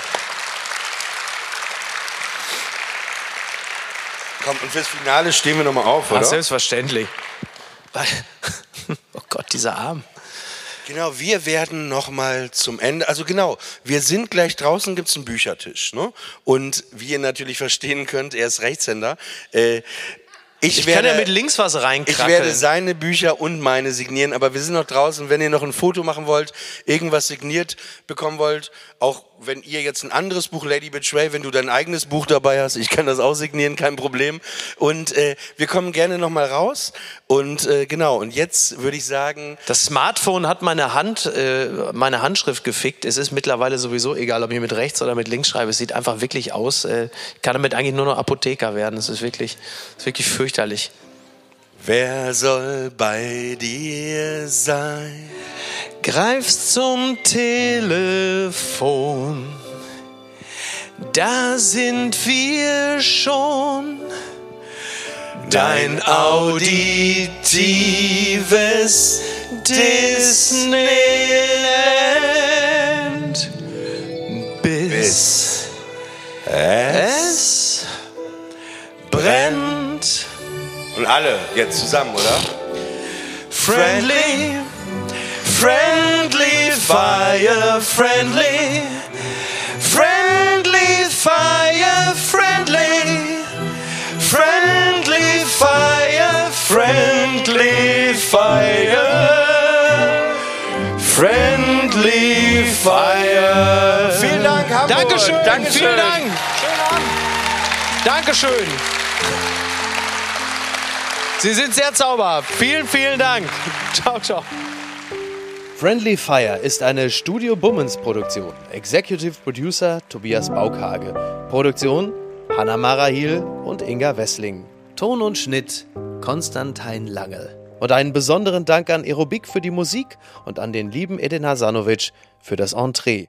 Komm, und fürs Finale stehen wir nochmal auf, oder? selbstverständlich. (laughs) Oh Gott, dieser Arm. Genau, wir werden noch mal zum Ende, also genau, wir sind gleich draußen, gibt's einen Büchertisch, ne? Und wie ihr natürlich verstehen könnt, er ist Rechtshänder. Äh, ich, Ich werde, kann ja mit links was ich reinkrackeln. werde seine Bücher und meine signieren, aber wir sind noch draußen, wenn ihr noch ein Foto machen wollt, irgendwas signiert bekommen wollt, auch wenn ihr jetzt ein anderes Buch, Lady Betray, wenn du dein eigenes Buch dabei hast, ich kann das auch signieren, kein Problem. Und äh, wir kommen gerne noch mal raus. Und äh, genau, und jetzt würde ich sagen, Das Smartphone hat meine Hand, äh, meine Handschrift gefickt. Es ist mittlerweile sowieso egal, ob ich mit rechts oder mit links schreibe. Es sieht einfach wirklich aus. Äh, ich kann damit eigentlich nur noch Apotheker werden. Es ist wirklich, es ist wirklich fürchterlich. Wer soll bei dir sein? Greifst zum Telefon. Da sind wir schon. Dein auditives Disneyland. Bis es brennt. Und alle jetzt zusammen, oder? Friendly, friendly fire, friendly, friendly fire, friendly, friendly fire, friendly fire, friendly fire. Vielen Dank, Hamburg. Dankeschön, Dankeschön. vielen Dank. Schönen Abend. Dankeschön. Sie sind sehr zauberhaft. Vielen, vielen Dank. Ciao, ciao. Friendly Fire ist eine Studio Bummens Produktion. Executive Producer Tobias Baukhage. Produktion Hanna Marahil und Inga Wessling. Ton und Schnitt Konstantin Langel. Und einen besonderen Dank an Aerobik für die Musik und an den lieben Edin Hasanovic für das Entree.